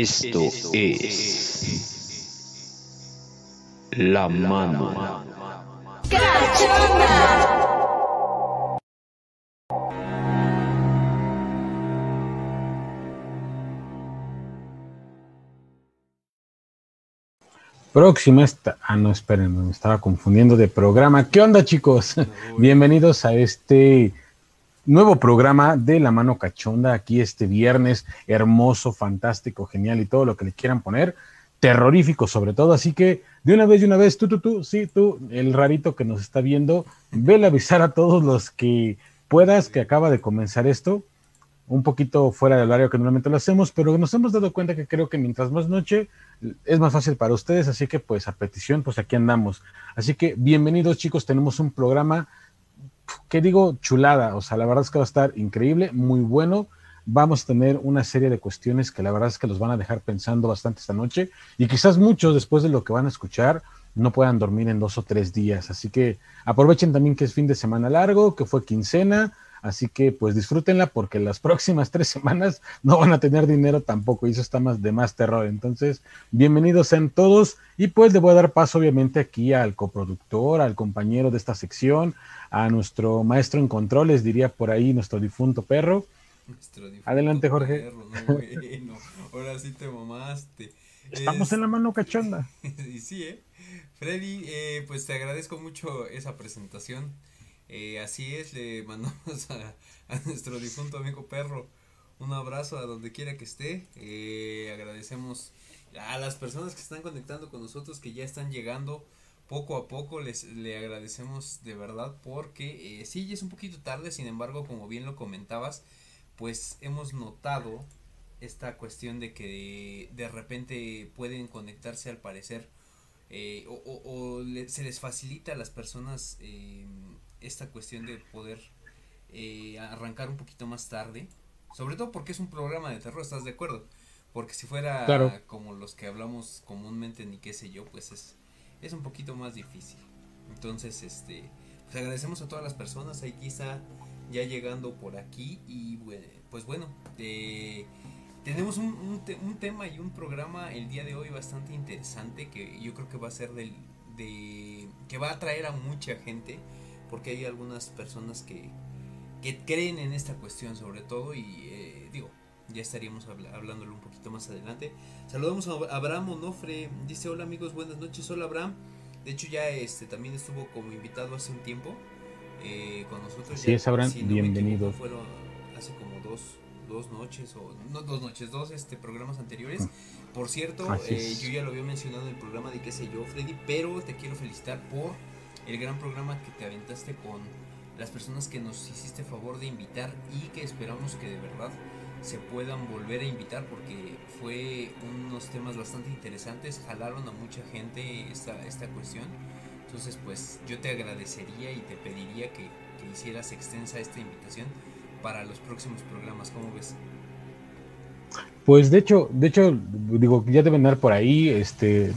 Esto es la mano. Próxima esta. Ah, no, esperen, me estaba confundiendo de programa. ¿Qué onda, chicos? Bienvenidos a este nuevo programa de La Mano Cachonda. Aquí este viernes, hermoso, fantástico, genial y todo lo que le quieran poner. Terrorífico, sobre todo. Así que de una vez, de una vez, tú, tú, tú, sí, tú, el rarito que nos está viendo, vele a avisar a todos los que puedas que acaba de comenzar esto un poquito fuera del horario que normalmente lo hacemos, pero nos hemos dado cuenta que creo que mientras más noche es más fácil para ustedes, así que pues a petición, pues aquí andamos. Así que bienvenidos chicos, tenemos un programa que digo chulada, o sea, la verdad es que va a estar increíble, muy bueno. Vamos a tener una serie de cuestiones que la verdad es que los van a dejar pensando bastante esta noche y quizás muchos después de lo que van a escuchar no puedan dormir en dos o tres días. Así que aprovechen también que es fin de semana largo, que fue quincena, Así que pues disfrútenla porque las próximas tres semanas no van a tener dinero tampoco y eso está más de más terror. Entonces, bienvenidos sean todos y pues le voy a dar paso obviamente aquí al coproductor, al compañero de esta sección, a nuestro maestro en controles, diría por ahí nuestro difunto perro. Adelante Jorge. ahora sí te mamaste. Estamos en la mano cachonda. y sí, ¿eh? Freddy, eh, pues te agradezco mucho esa presentación. Eh, así es, le mandamos a, nuestro difunto amigo perro un abrazo a donde quiera que esté. Eh, agradecemos a las personas que están conectando con nosotros, que ya están llegando poco a poco. Les le agradecemos de verdad porque eh, sí, es un poquito tarde, sin embargo, como bien lo comentabas, pues hemos notado esta cuestión de que de, repente pueden conectarse al parecer eh, o, se les facilita a las personas eh, esta cuestión de poder eh, arrancar un poquito más tarde. Sobre todo porque es un programa de terror, ¿estás de acuerdo? Porque si fuera como los que hablamos comúnmente ni qué sé yo, pues es, es un poquito más difícil. Entonces, este, pues agradecemos a todas las personas, ahí quizá ya llegando por aquí y pues bueno, tenemos un, un, tema y un programa el día de hoy bastante interesante que yo creo que va a ser del, de, que va a atraer a mucha gente porque hay algunas personas que, que creen en esta cuestión sobre todo y eh, digo, ya estaríamos hablándolo un poquito más adelante. Saludamos a Abraham Onofre, dice hola amigos, buenas noches, hola Abraham. De hecho ya este también estuvo como invitado hace un tiempo eh, con nosotros. Sí, es Abraham, bienvenido. fueron hace como dos, dos noches o no dos noches, dos este programas anteriores. Mm. Por cierto, eh, yo ya lo había mencionado en el programa de qué sé yo, Freddy, pero te quiero felicitar por el gran programa que te aventaste con las personas que nos hiciste favor de invitar y que esperamos que de verdad se puedan volver a invitar porque fue unos temas bastante interesantes, jalaron a mucha gente esta, esta cuestión. Entonces pues yo te agradecería y te pediría que, hicieras extensa esta invitación para los próximos programas, ¿cómo ves? Pues de hecho, de hecho, digo, ya deben dar por ahí, este,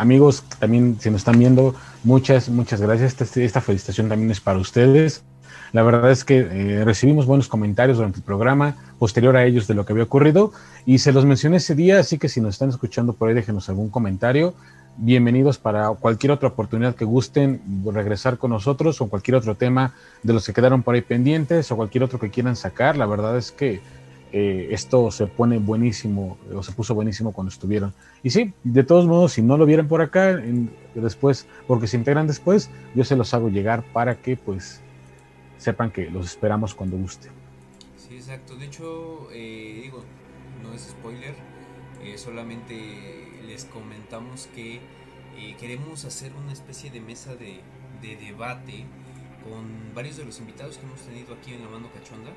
amigos, también si nos están viendo, muchas, muchas gracias. Esta, esta felicitación también es para ustedes. La verdad es que eh, recibimos buenos comentarios durante el programa, posterior a ellos de lo que había ocurrido, y se los mencioné ese día, así que si nos están escuchando por ahí, déjenos algún comentario. Bienvenidos para cualquier otra oportunidad que gusten regresar con nosotros o cualquier otro tema de los que quedaron por ahí pendientes o cualquier otro que quieran sacar. La verdad es que eh, esto se pone buenísimo o se puso buenísimo cuando estuvieron. Y sí, de todos modos, si no lo vieran por acá, después, porque se integran después, yo se los hago llegar para que pues sepan que los esperamos cuando guste. Sí, exacto. De hecho, eh, digo, no es spoiler, eh, solamente les comentamos que queremos hacer una especie de mesa de debate con varios de los invitados que hemos tenido aquí en la mano cachonda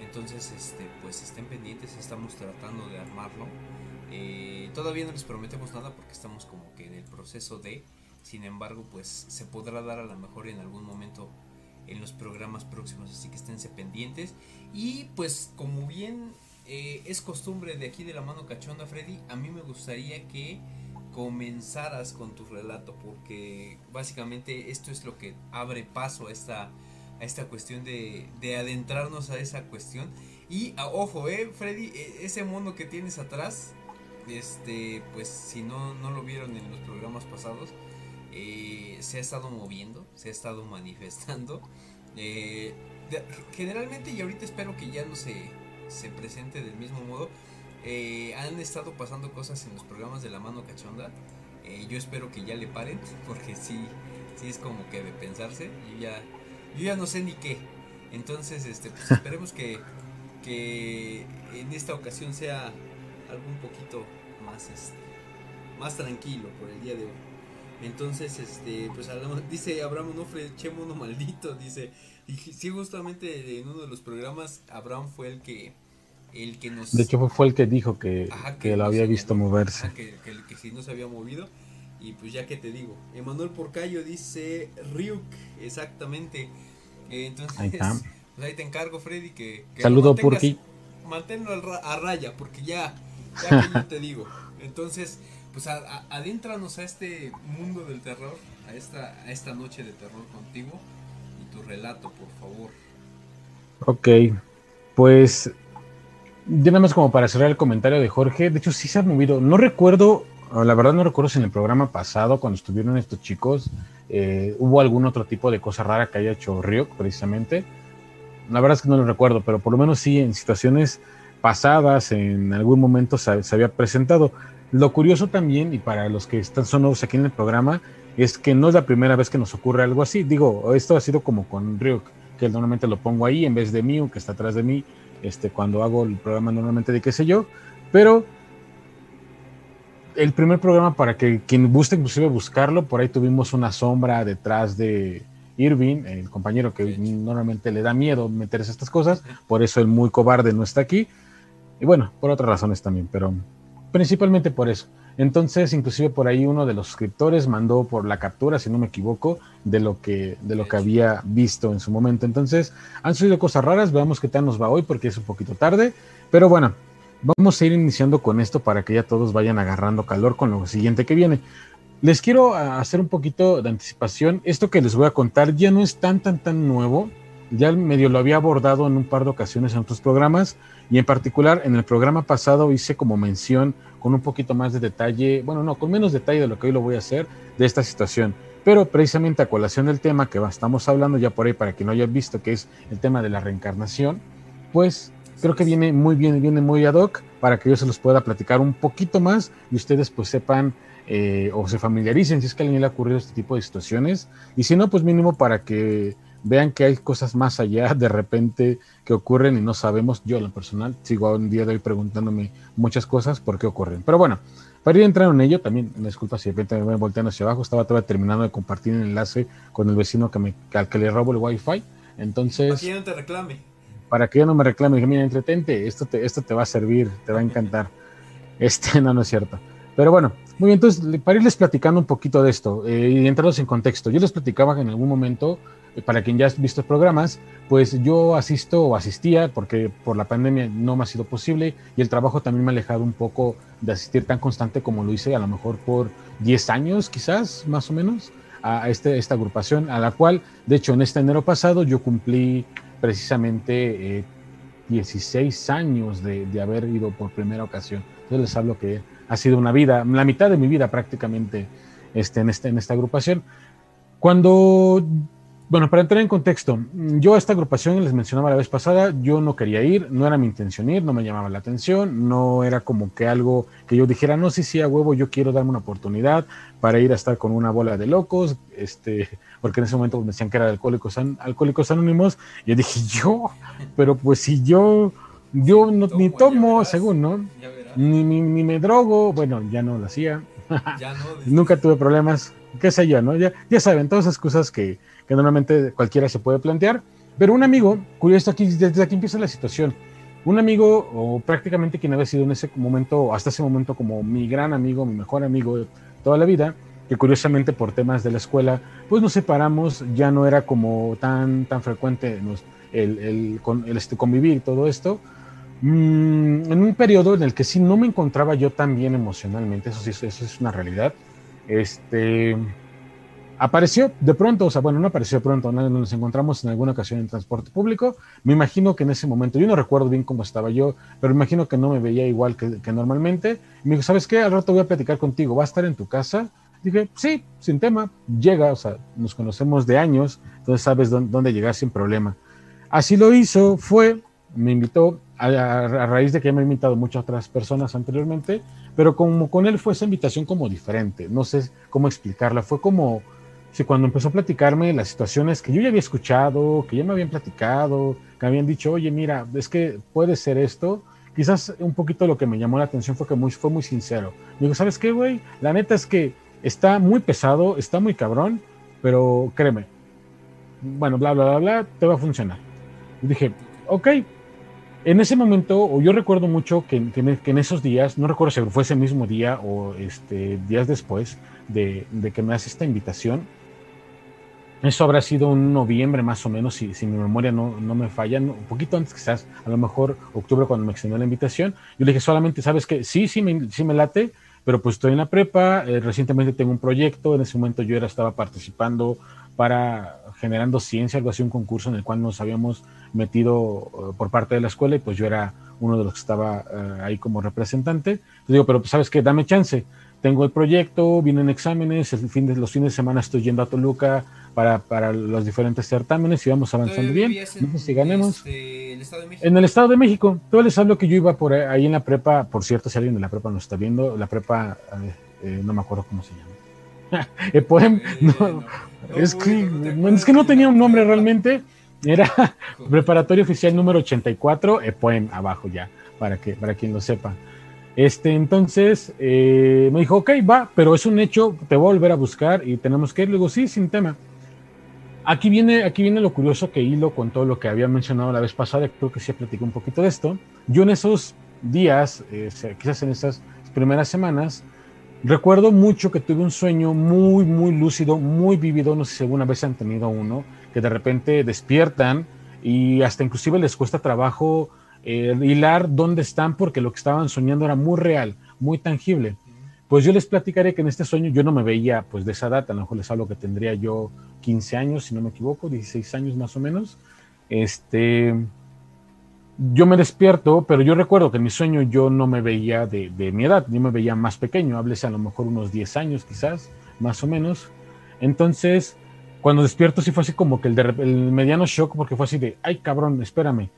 entonces, este, pues estén pendientes, estamos tratando de armarlo. Eh, todavía no les prometemos nada porque estamos como que en el proceso de, sin embargo, pues se podrá dar a lo mejor en algún momento en los programas próximos, así que esténse pendientes. Y pues como bien eh, es costumbre de aquí de la mano cachonda, Freddy, a mí me gustaría que comenzaras con tu relato, porque básicamente esto es lo que abre paso a esta esta cuestión de, de adentrarnos a esa cuestión. Y ojo, eh, Freddy, e, ese mono que tienes atrás este, pues si no, no lo vieron en los programas pasados, eh, se ha estado moviendo, se ha estado manifestando. Eh, generalmente y ahorita espero que ya no se, se presente del mismo modo. Eh, han estado pasando cosas en los programas de la mano cachonda. yo espero que ya le paren, porque sí, sí es como que de pensarse. Yo ya, yo ya no sé ni qué. Entonces, este, pues esperemos que, que en esta ocasión sea algo un poquito más, este, más tranquilo por el día de hoy. Entonces, este, pues hablamos, dice Abraham Onofre, che mono maldito, dice, y sí, justamente en uno de los programas, Abraham fue el que, el que nos... De hecho, fue el que dijo que, que, lo había visto moverse. que, que, que, si no se había movido, y pues ya que te digo, Emanuel Porcayo dice, Ryuk, exactamente, entonces, ahí, pues ahí te encargo, Freddy, que... Saludo, Purki. Manténlo a raya, porque ya, ya que yo te digo. Entonces, pues adéntranos a este mundo del terror, a esta, a esta noche de terror contigo y tu relato, por favor. Ok, pues ya nada más como para cerrar el comentario de Jorge, de hecho sí se ha movido, no recuerdo, la verdad no recuerdo si en el programa pasado cuando estuvieron estos chicos eh, hubo algún otro tipo de cosa rara que haya hecho Ryuk precisamente, la verdad es que no lo recuerdo, pero por lo menos sí en situaciones pasadas, en algún momento se, se había presentado. Lo curioso también, y para los que están son nuevos aquí en el programa, es que no es la primera vez que nos ocurre algo así. Digo, esto ha sido como con Ryuk, que normalmente lo pongo ahí en vez de Mew, que está atrás de mí, este, cuando hago el programa normalmente de qué sé yo. Pero el primer programa, para que quien guste inclusive buscarlo, por ahí tuvimos una sombra detrás de Irving, el compañero que normalmente le da miedo meterse estas cosas, por eso el muy cobarde no está aquí. Y bueno, por otras razones también, pero principalmente por eso. Entonces, inclusive por ahí uno de los suscriptores mandó por la captura, si no me equivoco, de lo que, de lo que había visto en su momento. Entonces, han sucedido cosas raras, veamos qué tal nos va hoy porque es un poquito tarde. Pero bueno, vamos a ir iniciando con esto para que ya todos vayan agarrando calor con lo siguiente que viene. Les quiero hacer un poquito de anticipación. Esto que les voy a contar ya no es tan, tan, tan nuevo. Ya medio lo había abordado en un par de ocasiones en otros programas y en particular en el programa pasado hice como mención con un poquito más de detalle, bueno, no, con menos detalle de lo que hoy lo voy a hacer de esta situación. Pero precisamente a colación del tema que estamos hablando ya por ahí para que no haya visto, que es el tema de la reencarnación, pues creo que viene muy bien, viene muy ad hoc para que yo se los pueda platicar un poquito más y ustedes pues sepan eh, o se familiaricen si es que a alguien le ha ocurrido este tipo de situaciones y si no, pues mínimo para que vean que hay cosas más allá de repente que ocurren y no sabemos. Yo, en lo personal, sigo un día de hoy preguntándome muchas cosas por qué ocurren. Pero bueno, para ir entrando en ello, también, disculpa si de repente me voy volteando hacia abajo, estaba todavía terminando de compartir el enlace con el vecino que me, al que le robo el wifi. Entonces. Para te reclame. Para que ya no me reclame. Dije, mira, entretente, esto te, esto te va a servir, te va a encantar. este, no, no es cierto. Pero bueno, muy bien, entonces, para irles platicando un poquito de esto eh, y entraros en contexto, yo les platicaba que en algún momento para quien ya ha visto programas, pues yo asisto o asistía, porque por la pandemia no me ha sido posible y el trabajo también me ha alejado un poco de asistir tan constante como lo hice a lo mejor por 10 años quizás, más o menos, a este, esta agrupación, a la cual, de hecho, en este enero pasado yo cumplí precisamente 16 eh, años de, de, haber ido por primera ocasión. Yo les hablo que ha sido una vida, la mitad de mi vida prácticamente este, en, este, en esta agrupación. Cuando bueno, para entrar en contexto, yo a esta agrupación les mencionaba la vez pasada, yo no quería ir, no era mi intención ir, no me llamaba la atención, no era como que algo que yo dijera, no, sí, sí, a huevo, yo quiero darme una oportunidad para ir a estar con una bola de locos, este, porque en ese momento me decían que era alcohólicos, alcohólicos anónimos, y yo dije, yo, pero pues si yo, yo no, ni tomo, según, ¿no? Ni, ni, ni, me drogo, bueno, ya no lo hacía, ya no, nunca tuve problemas, qué sé yo, ¿no? Ya, ya saben, todas esas cosas que que normalmente cualquiera se puede plantear. Pero un amigo, curioso aquí, desde aquí empieza la situación. Un amigo, o prácticamente quien había sido en ese momento, hasta ese momento, como mi gran amigo, mi mejor amigo de toda la vida, que curiosamente por temas de la escuela, pues nos separamos, ya no era como tan, tan frecuente el, el, el este, convivir todo esto. Mm, en un periodo en el que sí no me encontraba yo tan bien emocionalmente, eso sí, eso es una realidad. Este apareció de pronto, o sea, bueno, no apareció de pronto, nos encontramos en alguna ocasión en transporte público. Me imagino que en ese momento, yo no recuerdo bien cómo estaba yo, pero me imagino que no me veía igual que, normalmente. me dijo, ¿sabes qué? Al rato voy a platicar contigo, ¿va a estar en tu casa? Dije, sí, sin tema, llega, o sea, nos conocemos de años, entonces sabes dónde, llegar sin problema. Así lo hizo, fue, me invitó, a, a, raíz de que me ha invitado muchas otras personas anteriormente, pero como con él fue esa invitación como diferente, no sé cómo explicarla, fue como si cuando empezó a platicarme las situaciones que yo ya había escuchado, que ya me habían platicado, que habían dicho, oye, mira, es que puede ser esto, quizás un poquito lo que me llamó la atención fue que muy, fue muy sincero. Digo, ¿sabes qué, güey? La neta es que está muy pesado, está muy cabrón, pero créeme, bueno, bla, bla, bla, bla, te va a funcionar. Y dije, ok. En ese momento, o yo recuerdo mucho que, que, en esos días, no recuerdo si fue ese mismo día o este, días después de, de que me hace esta invitación, eso habrá sido un noviembre más o menos, si, mi memoria no, no, me falla, un poquito antes quizás, a lo mejor octubre cuando me extendió la invitación. Yo le dije solamente, ¿sabes qué? Sí, sí me, sí me late, pero pues estoy en la prepa, eh, recientemente tengo un proyecto, en ese momento yo era, estaba participando para generando ciencia, algo así, un concurso en el cual nos habíamos metido eh, por parte de la escuela y pues yo era uno de los que estaba eh, ahí como representante. Entonces digo, pero pues, sabes qué, dame chance, tengo el proyecto, vienen exámenes, el fin de, los fines de semana estoy yendo a Toluca, para, para los diferentes certámenes y vamos avanzando bien. En, si ganemos. Este, el Estado de México? En el Estado de México. Todo les hablo que yo iba por ahí en la prepa, por cierto, si alguien de la prepa nos está viendo, la prepa, eh, no me acuerdo cómo se llama. Epoem, no, es, que, es que no tenía un nombre realmente. Era preparatorio oficial número 84, Epoem, abajo ya, para, que, para quien lo sepa. Este, entonces eh, me dijo, ok, va, pero es un hecho, te voy a volver a buscar y tenemos que ir. Le digo, sí, sin tema. Aquí viene, aquí viene lo curioso que hilo con todo lo que había mencionado la vez pasada, creo que sí platicé un poquito de esto. Yo en esos días, eh, quizás en esas primeras semanas, recuerdo mucho que tuve un sueño muy, muy lúcido, muy vivido, no sé si alguna vez han tenido uno, que de repente despiertan y hasta inclusive les cuesta trabajo hilar dónde están porque lo que estaban soñando era muy real, muy tangible. Pues yo les platicaré que en este sueño yo no me veía pues de esa data, a lo mejor les hablo que tendría yo 15 años, si no me equivoco, 16 años más o menos. Este, yo me despierto, pero yo recuerdo que en mi sueño yo no me veía de, mi edad, yo me veía más pequeño, hables a lo mejor unos 10 años quizás, más o menos. Entonces, cuando despierto sí fue así como que el, el mediano shock, porque fue así de, ay cabrón, espérame,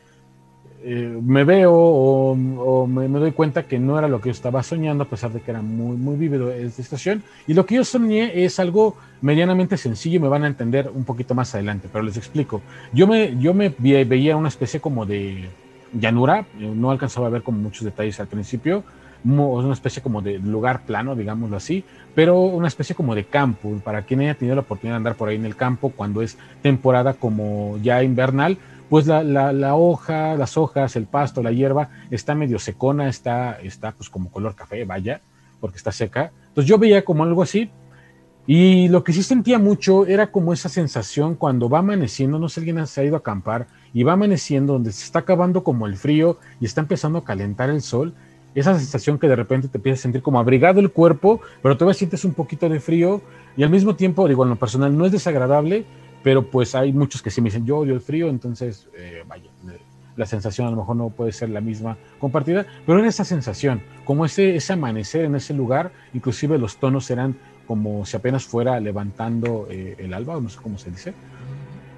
eh, me veo o, me, doy cuenta que no era lo que yo estaba soñando, a pesar de que era muy, muy vívido esta estación. Y lo que yo soñé es algo medianamente sencillo me van a entender un poquito más adelante, pero les explico. Yo me, yo me veía una especie como de llanura, eh, no alcanzaba a ver como muchos detalles al principio, una especie como de lugar plano, digámoslo así, pero una especie como de campo, para quien haya tenido la oportunidad de andar por ahí en el campo cuando es temporada como ya invernal, pues la, la, hoja, las hojas, el pasto, la hierba está medio secona, está, está pues como color café, vaya, porque está seca. Entonces yo veía como algo así y lo que sí sentía mucho era como esa sensación cuando va amaneciendo, no sé alguien se ha ido a acampar y va amaneciendo donde se está acabando como el frío y está empezando a calentar el sol, esa sensación que de repente te empiezas a sentir como abrigado el cuerpo, pero todavía sientes un poquito de frío y al mismo tiempo, digo, en lo personal no es desagradable, pero pues hay muchos que sí me dicen, yo odio el frío, entonces, eh, vaya, la sensación a lo mejor no puede ser la misma compartida, pero era esa sensación, como ese, ese amanecer en ese lugar, inclusive los tonos eran como si apenas fuera levantando eh, el alba, no sé cómo se dice.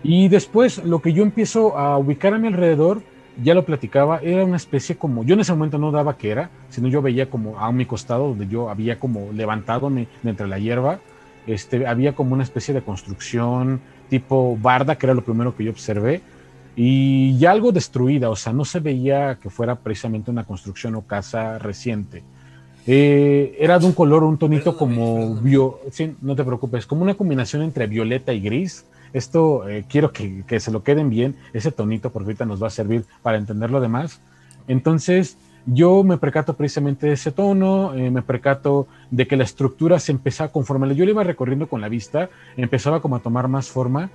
Y después lo que yo empiezo a ubicar a mi alrededor, ya lo platicaba, era una especie como, yo en ese momento no daba que era, sino yo veía como a mi costado, donde yo había como levantado entre la hierba, este, había como una especie de construcción, tipo barda, que era lo primero que yo observé, y ya algo destruida, o sea, no se veía que fuera precisamente una construcción o casa reciente. Eh, era de un color, un tonito como bio, sí, no te preocupes, como una combinación entre violeta y gris. Esto eh, quiero que, que, se lo queden bien, ese tonito, porque ahorita nos va a servir para entender lo demás. Entonces, yo me percato precisamente de ese tono, eh, me percato de que la estructura se empezaba conforme yo le iba recorriendo con la vista, empezaba como a tomar más forma.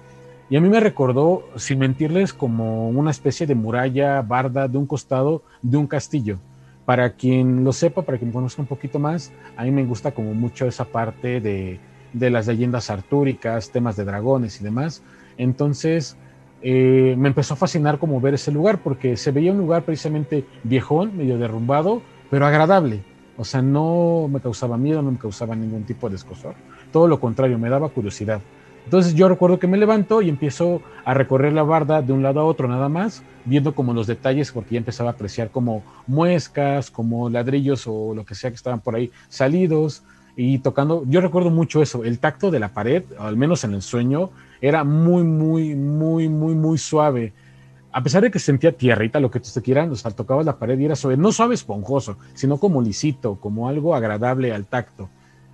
Y a mí me recordó, sin mentirles, como una especie de muralla barda de un costado de un castillo. Para quien lo sepa, para quien conozca un poquito más, a mí me gusta como mucho esa parte de, de las leyendas artúricas, temas de dragones y demás. Entonces eh, me empezó a fascinar como ver ese lugar porque se veía un lugar precisamente viejón, medio derrumbado, pero agradable. O sea, no me causaba miedo, no me causaba ningún tipo de escosor. Todo lo contrario, me daba curiosidad. Entonces yo recuerdo que me levanto y empiezo a recorrer la barda de un lado a otro nada más, viendo como los detalles, porque ya empezaba a apreciar como muescas, como ladrillos o lo que sea que estaban por ahí salidos y tocando. Yo recuerdo mucho eso, el tacto de la pared, al menos en el sueño, era muy, muy, muy, muy, muy suave. A pesar de que sentía tierrita, lo que te quieran, o sea, tocabas la pared y era suave, no suave esponjoso, sino como lisito, como algo agradable al tacto.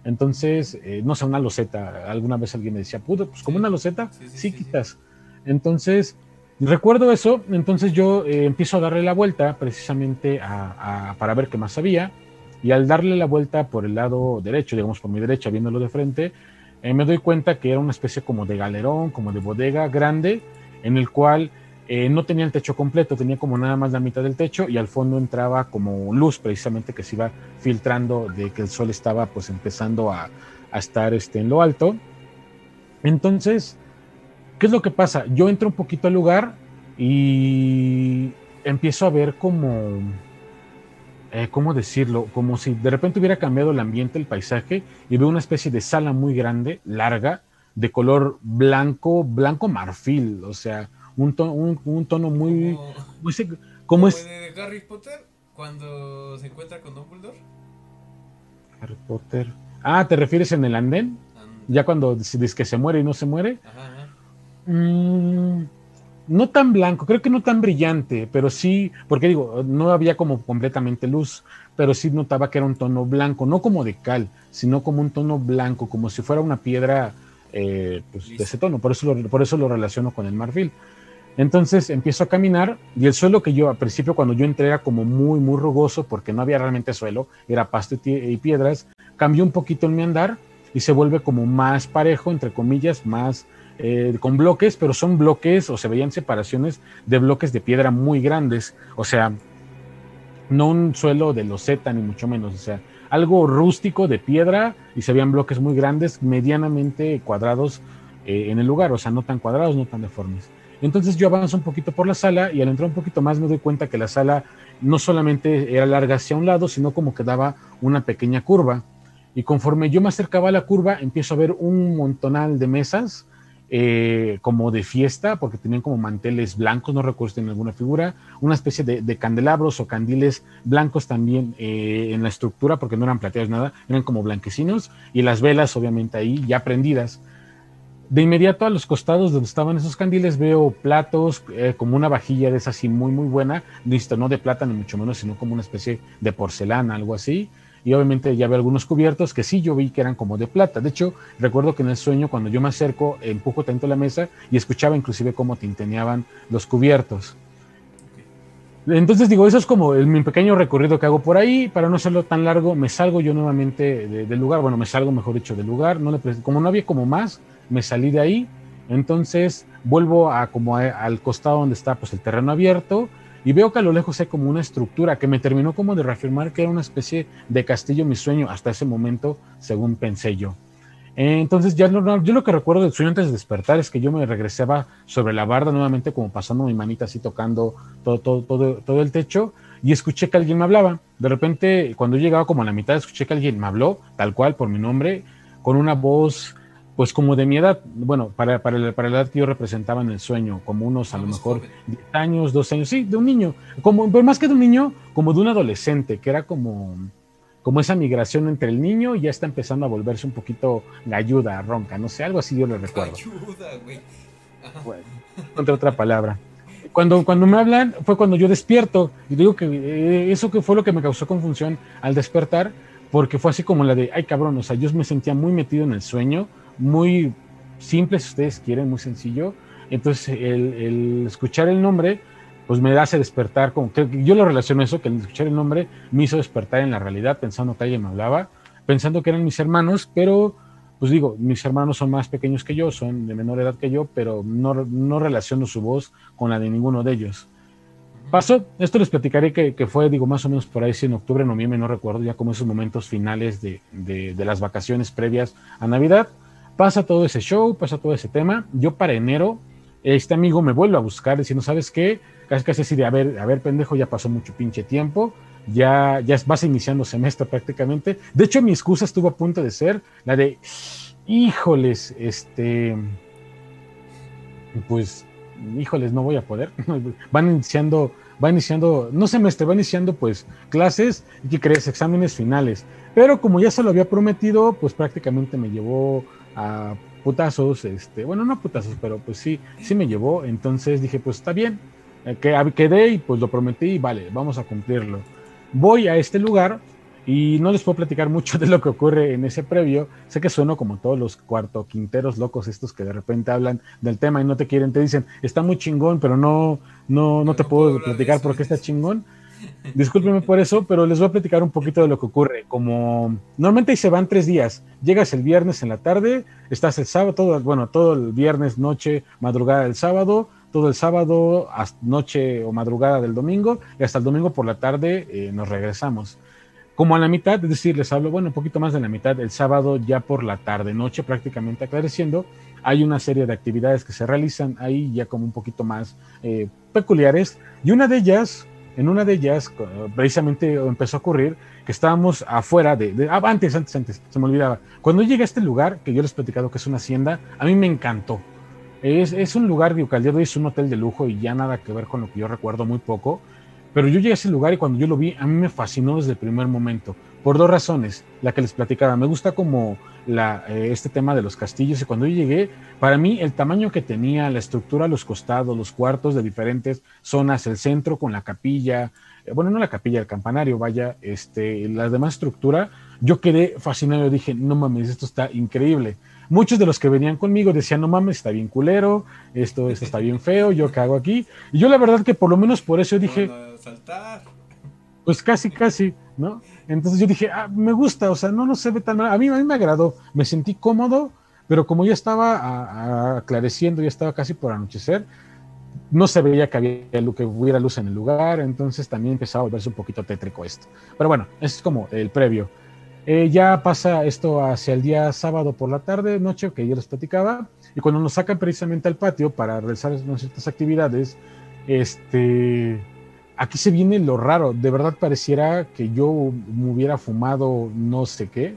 Entonces, eh, no sé, una loseta. Alguna vez alguien me decía, puto, pues como una loseta, sí, quitas. Entonces, recuerdo eso. Entonces yo eh, empiezo a darle la vuelta precisamente para ver qué más había. Y al darle la vuelta por el lado derecho, digamos por mi derecha, viéndolo de frente, eh, me doy cuenta que era una especie como de galerón, como de bodega grande, en el cual eh, no tenía el techo completo, tenía como nada más la mitad del techo y al fondo entraba como luz precisamente que se iba filtrando de que el sol estaba pues empezando a, estar este, en lo alto. Entonces, ¿qué es lo que pasa? Yo entro un poquito al lugar y empiezo a ver como, eh, ¿cómo decirlo? Como si de repente hubiera cambiado el ambiente, el paisaje, y veo una especie de sala muy grande, larga, de color blanco, blanco marfil, o sea, un tono, un, tono muy... Como, es... de Harry Potter cuando se encuentra con Dumbledore. Harry Potter. Ah, ¿te refieres en el andén? Ya cuando dices que se muere y no se muere. Ajá, mm, no tan blanco, creo que no tan brillante, pero sí, porque digo, no había como completamente luz, pero sí notaba que era un tono blanco, no como de cal, sino como un tono blanco, como si fuera una piedra eh, pues, de ese tono. Por eso, por eso lo relaciono con el marfil. Entonces empiezo a caminar y el suelo que yo al principio cuando yo entré era como muy, muy rugoso porque no había realmente suelo, era pasto y piedras, cambió un poquito en mi andar y se vuelve como más parejo, entre comillas, más eh, con bloques, pero son bloques o se veían separaciones de bloques de piedra muy grandes, o sea, no un suelo de loseta ni mucho menos, o sea, algo rústico de piedra y se veían bloques muy grandes, medianamente cuadrados eh, en el lugar, o sea, no tan cuadrados, no tan deformes. Entonces yo avanzo un poquito por la sala y al entrar un poquito más me doy cuenta que la sala no solamente era larga hacia un lado, sino como que daba una pequeña curva. Y conforme yo me acercaba a la curva, empiezo a ver un montonal de mesas, eh, como de fiesta, porque tenían como manteles blancos, no recuerdo si tienen alguna figura, una especie de, candelabros o candiles blancos también eh, en la estructura, porque no eran plateados nada, eran como blanquecinos, y las velas obviamente ahí ya prendidas. De inmediato a los costados donde estaban esos candiles veo platos, eh, como una vajilla de esa así muy muy buena, listo, no de plata ni mucho menos, sino como una especie de porcelana, algo así. Y obviamente ya veo algunos cubiertos que sí yo vi que eran como de plata. De hecho, recuerdo que en el sueño cuando yo me acerco, empujo tanto la mesa y escuchaba inclusive cómo tinteneaban los cubiertos. Entonces digo, eso es como el, mi pequeño recorrido que hago por ahí. Para no hacerlo tan largo, me salgo yo nuevamente del lugar. Bueno, me salgo, mejor dicho, del lugar. No le como no había como más, me salí de ahí, entonces vuelvo a como al costado donde está pues el terreno abierto y veo que a lo lejos hay como una estructura que me terminó como de reafirmar que era una especie de castillo mi sueño hasta ese momento, según pensé yo. Entonces ya no, yo lo que recuerdo del sueño antes de despertar es que yo me regresaba sobre la barda nuevamente como pasando mi manita así tocando todo, todo, todo, todo el techo y escuché que alguien me hablaba. De repente cuando llegaba como a la mitad escuché que alguien me habló tal cual por mi nombre con una voz pues como de mi edad, bueno, para, para, la, para la edad que yo representaba en el sueño, como unos a lo mejor 10 años, 12 años, sí, de un niño, como, pero más que de un niño, como de un adolescente, que era como, como esa migración entre el niño y ya está empezando a volverse un poquito ayuda, ronca, no sé, algo así yo le recuerdo. Ayuda, güey. Bueno, contra otra palabra. Cuando, cuando me hablan fue cuando yo despierto y digo que eh, eso que fue lo que me causó confusión al despertar, porque fue así como la de, ay cabrón, o sea, yo me sentía muy metido en el sueño, muy simple, si ustedes quieren, muy sencillo. Entonces, el, escuchar el nombre, pues me hace despertar, como que yo lo relaciono eso, que el escuchar el nombre me hizo despertar en la realidad, pensando que alguien me hablaba, pensando que eran mis hermanos, pero, pues digo, mis hermanos son más pequeños que yo, son de menor edad que yo, pero no, no relaciono su voz con la de ninguno de ellos. Pasó, esto les platicaré que, fue, digo, más o menos por ahí, si en octubre, noviembre, no recuerdo, ya como esos momentos finales de, de, de las vacaciones previas a Navidad Pasa todo ese show, pasa todo ese tema. Yo para enero, este amigo me vuelve a buscar diciendo, ¿sabes qué? Casi casi así de, a ver, a ver, pendejo, ya pasó mucho pinche tiempo, ya, ya vas iniciando semestre prácticamente. De hecho, mi excusa estuvo a punto de ser la de, híjoles, este, pues, híjoles, no voy a poder. Van iniciando, va iniciando, no semestre, va iniciando pues clases y que crees exámenes finales. Pero como ya se lo había prometido, pues prácticamente me llevó a putazos, este, bueno, no putazos, pero pues sí, sí me llevó. Entonces dije, pues está bien, eh, que quedé y pues lo prometí y vale, vamos a cumplirlo. Voy a este lugar y no les puedo platicar mucho de lo que ocurre en ese previo. Sé que sueno como todos los cuarto quinteros locos estos que de repente hablan del tema y no te quieren, te dicen, está muy chingón, pero no, no, no te puedo, platicar porque está chingón. Discúlpeme por eso, pero les voy a platicar un poquito de lo que ocurre. Como normalmente se van tres días, llegas el viernes en la tarde, estás el sábado, todo, bueno, todo el viernes, noche, madrugada del sábado, todo el sábado, noche o madrugada del domingo, y hasta el domingo por la tarde eh, nos regresamos. Como a la mitad, es decir, les hablo, bueno, un poquito más de la mitad, el sábado ya por la tarde, noche prácticamente aclareciendo, hay una serie de actividades que se realizan ahí ya como un poquito más eh, peculiares, y una de ellas en una de ellas, precisamente empezó a ocurrir que estábamos afuera de, ah, antes, antes, antes, se me olvidaba. Cuando llegué a este lugar, que yo les he platicado que es una hacienda, a mí me encantó. Es, es un lugar, de es un hotel de lujo y ya nada que ver con lo que yo recuerdo muy poco. Pero yo llegué a ese lugar y cuando yo lo vi, a mí me fascinó desde el primer momento, por dos razones. La que les platicaba, me gusta como la, eh, este tema de los castillos y cuando yo llegué, para mí el tamaño que tenía, la estructura, los costados, los cuartos de diferentes zonas, el centro con la capilla, eh, bueno, no la capilla, el campanario, vaya, este, la demás estructura, yo quedé fascinado, dije, no mames, esto está increíble. Muchos de los que venían conmigo decían, no mames, está bien culero, esto, esto está bien feo, yo qué hago aquí. Y yo la verdad que por lo menos por eso dije, pues casi, casi, ¿no? Entonces yo dije, ah, me gusta, o sea, no, no se ve tan mal. A mí, a mí me agradó, me sentí cómodo, pero como ya estaba aclareciendo, ya estaba casi por anochecer, no se veía que, había, que hubiera luz en el lugar, entonces también empezaba a volverse un poquito tétrico esto. Pero bueno, es como el previo. Eh, ya pasa esto hacia el día sábado por la tarde, noche, que yo les platicaba, y cuando nos sacan precisamente al patio para realizar ciertas actividades, este aquí se viene lo raro. De verdad pareciera que yo me hubiera fumado no sé qué.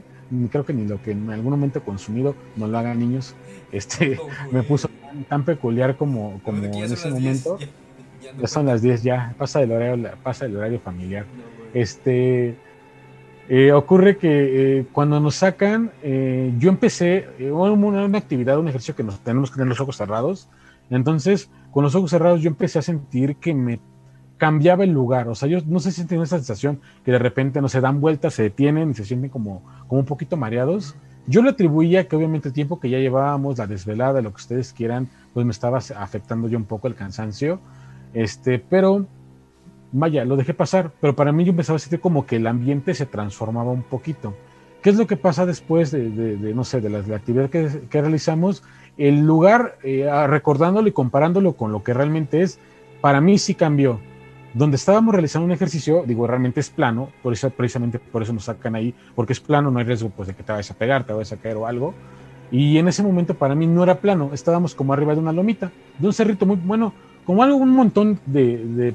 Creo que ni lo que en algún momento he consumido, no lo hagan niños. Este me puso tan, peculiar como, como en ese momento. Ya, son las 10 ya, pasa el horario, pasa el horario familiar. este eh, ocurre que eh, cuando nos sacan, eh, yo empecé una, una, actividad, un ejercicio que nos tenemos que tener los ojos cerrados. Entonces, con los ojos cerrados, yo empecé a sentir que me cambiaba el lugar. O sea, yo no sé si tienen esa sensación que de repente no se dan vueltas, se detienen y se sienten como, como un poquito mareados. Yo le atribuía que obviamente el tiempo que ya llevábamos, la desvelada, lo que ustedes quieran, pues me estaba afectando yo un poco el cansancio. Este, pero vaya, lo dejé pasar. Pero para mí yo empezaba a sentir como que el ambiente se transformaba un poquito. ¿Qué es lo que pasa después de, no sé, de la, actividad que, realizamos? El lugar, eh, recordándolo y comparándolo con lo que realmente es, para mí sí cambió donde estábamos realizando un ejercicio, digo, realmente es plano, por eso, precisamente por eso nos sacan ahí, porque es plano, no hay riesgo pues, de que te vayas a pegar, te vayas a caer o algo. Y en ese momento para mí no era plano, estábamos como arriba de una lomita, de un cerrito muy bueno, como algo, un montón de,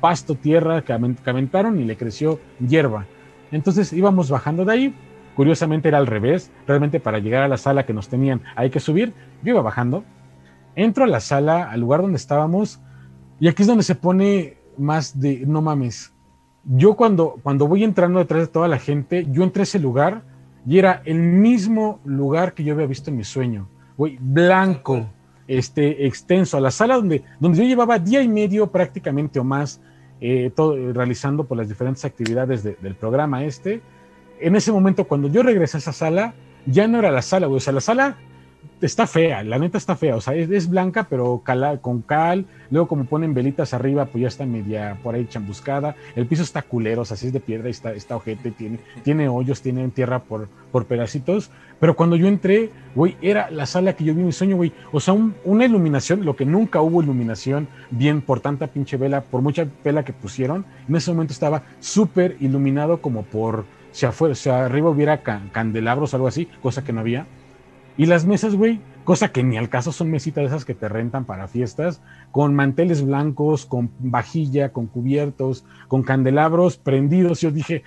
pasto, tierra que, aventaron y le creció hierba. Entonces íbamos bajando de ahí, curiosamente era al revés, realmente para llegar a la sala que nos tenían hay que subir, yo iba bajando, entro a la sala, al lugar donde estábamos, y aquí es donde se pone más de, no mames, yo cuando, cuando voy entrando detrás de toda la gente, yo entré a ese lugar y era el mismo lugar que yo había visto en mi sueño, güey, blanco, este, extenso, a la sala donde, donde yo llevaba día y medio prácticamente o más eh, todo, realizando por las diferentes actividades del programa este. En ese momento, cuando yo regresé a esa sala, ya no era la sala, güey, o sea, la sala está fea, la neta está fea, o sea, es, blanca, pero con cal, luego como ponen velitas arriba, pues ya está media por ahí chambuscada, el piso está culero, o sea, así es de piedra, está, está ojete, tiene, tiene hoyos, tiene tierra por, por pedacitos, pero cuando yo entré, güey, era la sala que yo vi mi sueño, güey, o sea, una iluminación, lo que nunca hubo iluminación bien por tanta pinche vela, por mucha vela que pusieron, en ese momento estaba súper iluminado como por, si afuera, sea, arriba hubiera candelabros algo así, cosa que no había, Y las mesas, güey, cosa que ni al caso son mesitas esas que te rentan para fiestas, con manteles blancos, con vajilla, con cubiertos, con candelabros prendidos. Yo dije,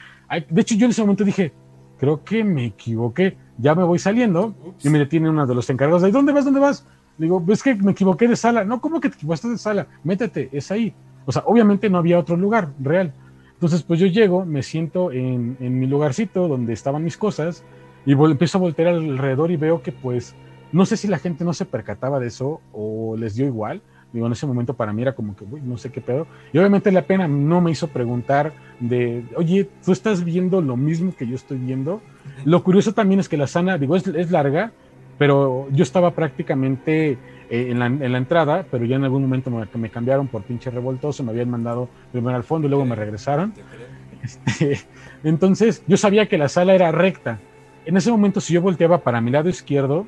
de hecho yo en ese momento dije, creo que me equivoqué, ya me voy saliendo y me detiene uno de los encargados, ¿de dónde vas? ¿Dónde vas? Digo, es que me equivoqué de sala. No, ¿cómo que te equivocaste de sala? Métete, es ahí. O sea, obviamente no había otro lugar real. Entonces, pues yo llego, me siento en, en mi lugarcito donde estaban mis cosas y empiezo a voltear alrededor y veo que pues no sé si la gente no se percataba de eso o les dio igual. Digo, en ese momento para mí era como que, uy, no sé qué pedo. Y obviamente la pena no me hizo preguntar de, oye, ¿tú estás viendo lo mismo que yo estoy viendo? Lo curioso también es que la sana, digo, es, es larga, pero yo estaba prácticamente eh, en, la, en, la, entrada, pero ya en algún momento me, me, cambiaron por pinche revoltoso, me habían mandado primero al fondo y luego me regresaron. Este, entonces yo sabía que la sala era recta. En ese momento, si yo volteaba para mi lado izquierdo,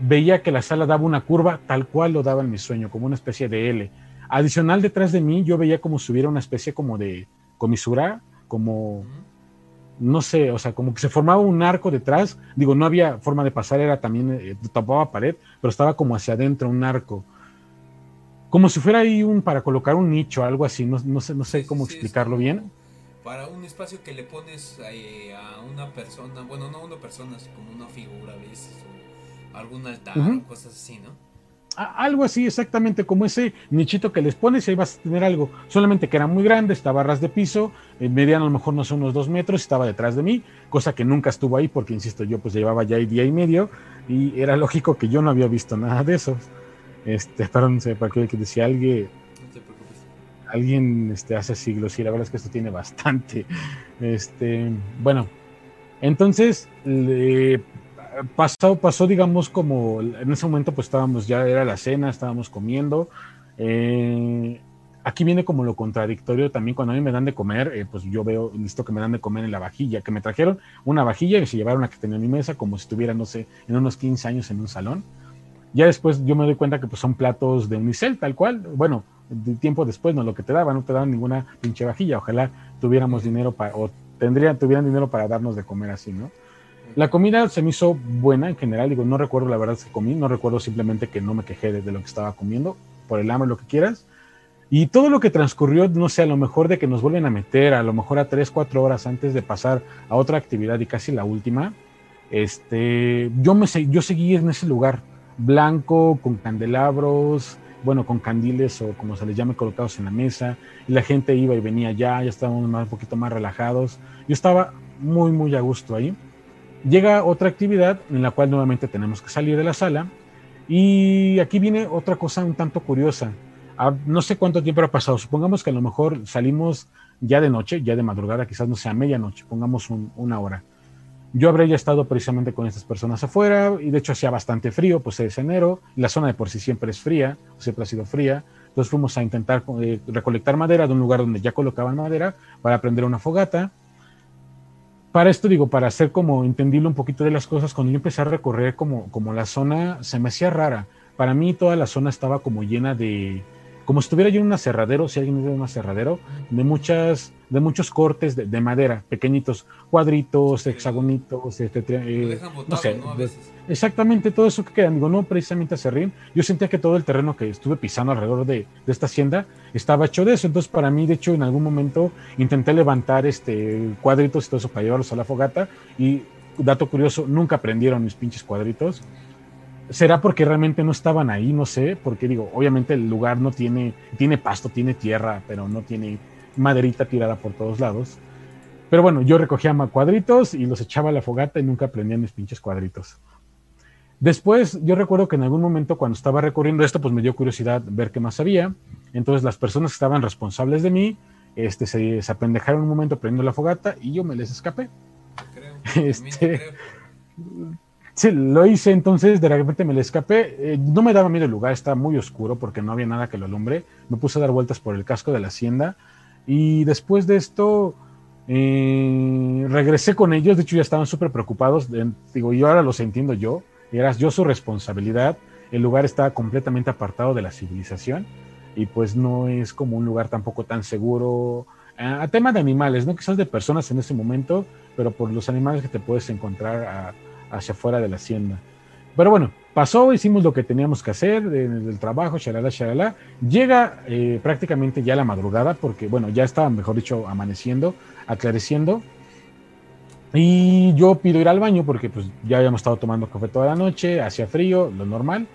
veía que la sala daba una curva tal cual lo daba en mi sueño, como una especie de L. Adicional detrás de mí, yo veía como si hubiera una especie como de comisura, como, no sé, o sea, como que se formaba un arco detrás. Digo, no había forma de pasar, era también, eh, tapaba pared, pero estaba como hacia adentro un arco. Como si fuera ahí un, para colocar un nicho, algo así, no, no sé, no sé cómo explicarlo bien. Para un espacio que le pones eh, a una persona, bueno, no a una persona, es como una figura a veces, o algún altar, o cosas así, ¿no? Algo así, exactamente como ese nichito que les pones y ahí vas a tener algo. Solamente que era muy grande, estaba a ras de piso, eh, mediano a lo mejor no sé, unos dos metros, estaba detrás de mí, cosa que nunca estuvo ahí porque, insisto, yo pues llevaba ya ahí día y medio y era lógico que yo no había visto nada de eso. Este, perdón, no sé, para que decía alguien. Alguien este, hace siglos y la verdad es que esto tiene bastante. Este, bueno, entonces le- pasó, pasó, digamos, como en ese momento, pues estábamos ya, era la cena, estábamos comiendo. eh, aquí viene como lo contradictorio también cuando a mí me dan de comer, eh, pues yo veo listo que me dan de comer en la vajilla, que me trajeron una vajilla y se llevaron la que tenía en mi mesa, como si estuviera, no sé, en unos 15 años en un salón. Ya después yo me doy cuenta que pues son platos de unicel, tal cual. Bueno, tiempo después no lo que te daban, no te daban ninguna pinche vajilla. Ojalá tuviéramos dinero para, o tendrían, tuvieran dinero para darnos de comer así, ¿no? La comida se me hizo buena en general, digo, no recuerdo la verdad que comí, no recuerdo simplemente que no me quejé de, de lo que estaba comiendo, por el hambre, lo que quieras. Y todo lo que transcurrió, no sé, a lo mejor de que nos vuelven a meter, a lo mejor a 3, 4 horas antes de pasar a otra actividad y casi la última, este, yo, me, yo seguí en ese lugar, blanco, con candelabros, bueno, con candiles o como se les llame, colocados en la mesa, y la gente iba y venía ya, ya estábamos más, un poquito más relajados. Yo estaba muy, muy a gusto ahí. Llega otra actividad en la cual nuevamente tenemos que salir de la sala, y aquí viene otra cosa un tanto curiosa. Ah, no sé cuánto tiempo ha pasado, supongamos que a lo mejor salimos ya de noche, ya de madrugada, quizás no sea medianoche, pongamos un- una hora. Yo habré ya estado precisamente con estas personas afuera y de hecho hacía bastante frío, pues es enero, la zona de por sí siempre es fría, siempre ha sido fría. Entonces fuimos a intentar eh, recolectar madera de un lugar donde ya colocaban madera para prender una fogata. Para esto digo, para hacer como entendible un poquito de las cosas, cuando yo empecé a recorrer como, como la zona, se me hacía rara. Para mí toda la zona estaba como llena de, como estuviera yo en un aserradero, si alguien vive en un aserradero, de muchas, de muchos cortes de, de madera, pequeñitos, cuadritos, Sí. hexagonitos, este, eh, botado, no sé, ¿no? A de- exactamente todo eso que queda, digo, no precisamente acerrín, yo sentía que todo el terreno que estuve pisando alrededor de, de esta hacienda estaba hecho de eso, entonces para mí, de hecho, en algún momento intenté levantar este cuadritos y todo eso para llevarlos a la fogata y, dato curioso, nunca prendieron mis pinches cuadritos. ¿Será porque realmente no estaban ahí? No sé, porque digo, obviamente el lugar no tiene, tiene pasto, tiene tierra, pero no tiene maderita tirada por todos lados. Pero bueno, yo recogía cuadritos y los echaba a la fogata y nunca prendían mis pinches cuadritos. Después, yo recuerdo que en algún momento cuando estaba recorriendo esto, pues me dio curiosidad ver qué más había. Entonces las personas que estaban responsables de mí, este, se, se apendejaron un momento prendiendo la fogata y yo me les escapé. Creo. Este- creo. Sí, lo hice, entonces de repente me le escapé. Eh, no me daba miedo el lugar, estaba muy oscuro porque no había nada que lo alumbre. Me puse a dar vueltas por el casco de la hacienda y después de esto eh, regresé con ellos. De hecho, ya estaban súper preocupados. de- digo, yo ahora los entiendo yo. Era yo su responsabilidad. El lugar estaba completamente apartado de la civilización y pues no es como un lugar tampoco tan seguro. A, a tema de animales, no quizás de personas en ese momento, pero por los animales que te puedes encontrar hacia afuera de la hacienda. Pero bueno, pasó, hicimos lo que teníamos que hacer en el trabajo, shalala, shalala. Llega eh, prácticamente ya la madrugada, porque bueno, ya estaba, mejor dicho, amaneciendo, aclareciendo. Y yo pido ir al baño porque pues ya habíamos estado tomando café toda la noche, hacía frío, lo normal.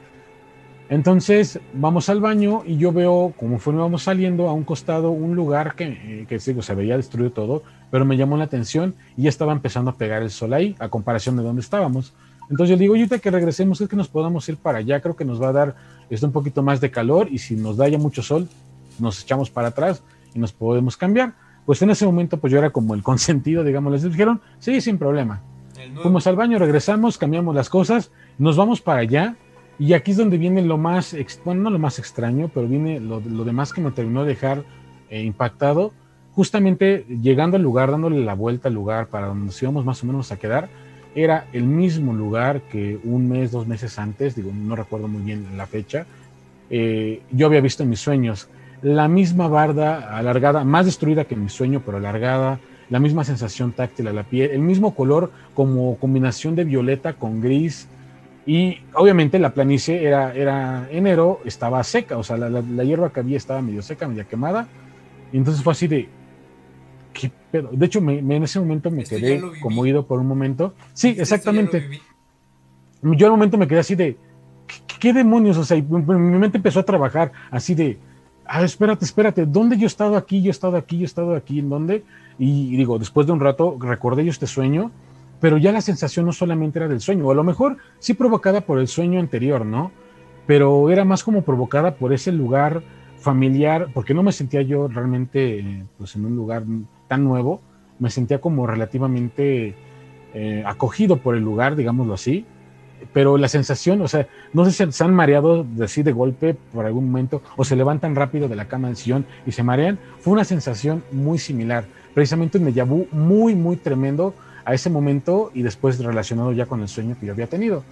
Entonces vamos al baño y yo veo, como vamos saliendo, a un costado un lugar que, eh, que digo, se veía destruido todo, pero me llamó la atención y ya estaba empezando a pegar el sol ahí, a comparación de donde estábamos. Entonces yo digo, ahorita que regresemos es que nos podamos ir para allá, creo que nos va a dar esto un poquito más de calor y si nos da ya mucho sol, nos echamos para atrás y nos podemos cambiar. Pues en ese momento pues yo era como el consentido, digamos, les dijeron, sí, sin problema. Fuimos al baño, regresamos, cambiamos las cosas, nos vamos para allá y aquí es donde viene lo más, bueno, no lo más extraño, pero viene lo, demás que me terminó de dejar eh, impactado. Justamente llegando al lugar, dándole la vuelta al lugar para donde nos íbamos más o menos a quedar, era el mismo lugar que un mes, dos meses antes, digo, no recuerdo muy bien la fecha, eh, yo había visto en mis sueños. La misma barda alargada, más destruida que en mi sueño, pero alargada, la misma sensación táctil a la piel, el mismo color como combinación de violeta con gris. Y obviamente la planicie era, era enero, estaba seca, o sea, la, la hierba que había estaba medio seca, medio quemada. Y entonces fue así de, de hecho, me, en ese momento me quedé como ido por un momento. Sí, exactamente. Yo al momento me quedé así de, ¿qué, demonios? O sea, mi mente empezó a trabajar así de, ah, espérate, espérate, ¿dónde yo he estado aquí? Yo he estado aquí, yo he estado aquí, ¿en dónde? Y, digo, después de un rato recordé yo este sueño, pero ya la sensación no solamente era del sueño, o a lo mejor sí provocada por el sueño anterior, ¿no? Pero era más como provocada por ese lugar familiar, porque no me sentía yo realmente eh, pues en un lugar tan nuevo, me sentía como relativamente eh, acogido por el lugar, digámoslo así, pero la sensación, o sea, no sé si se han mareado así de golpe por algún momento o se levantan rápido de la cama del sillón y se marean, fue una sensación muy similar, precisamente un déjà vu muy, muy tremendo a ese momento y después relacionado ya con el sueño que yo había tenido.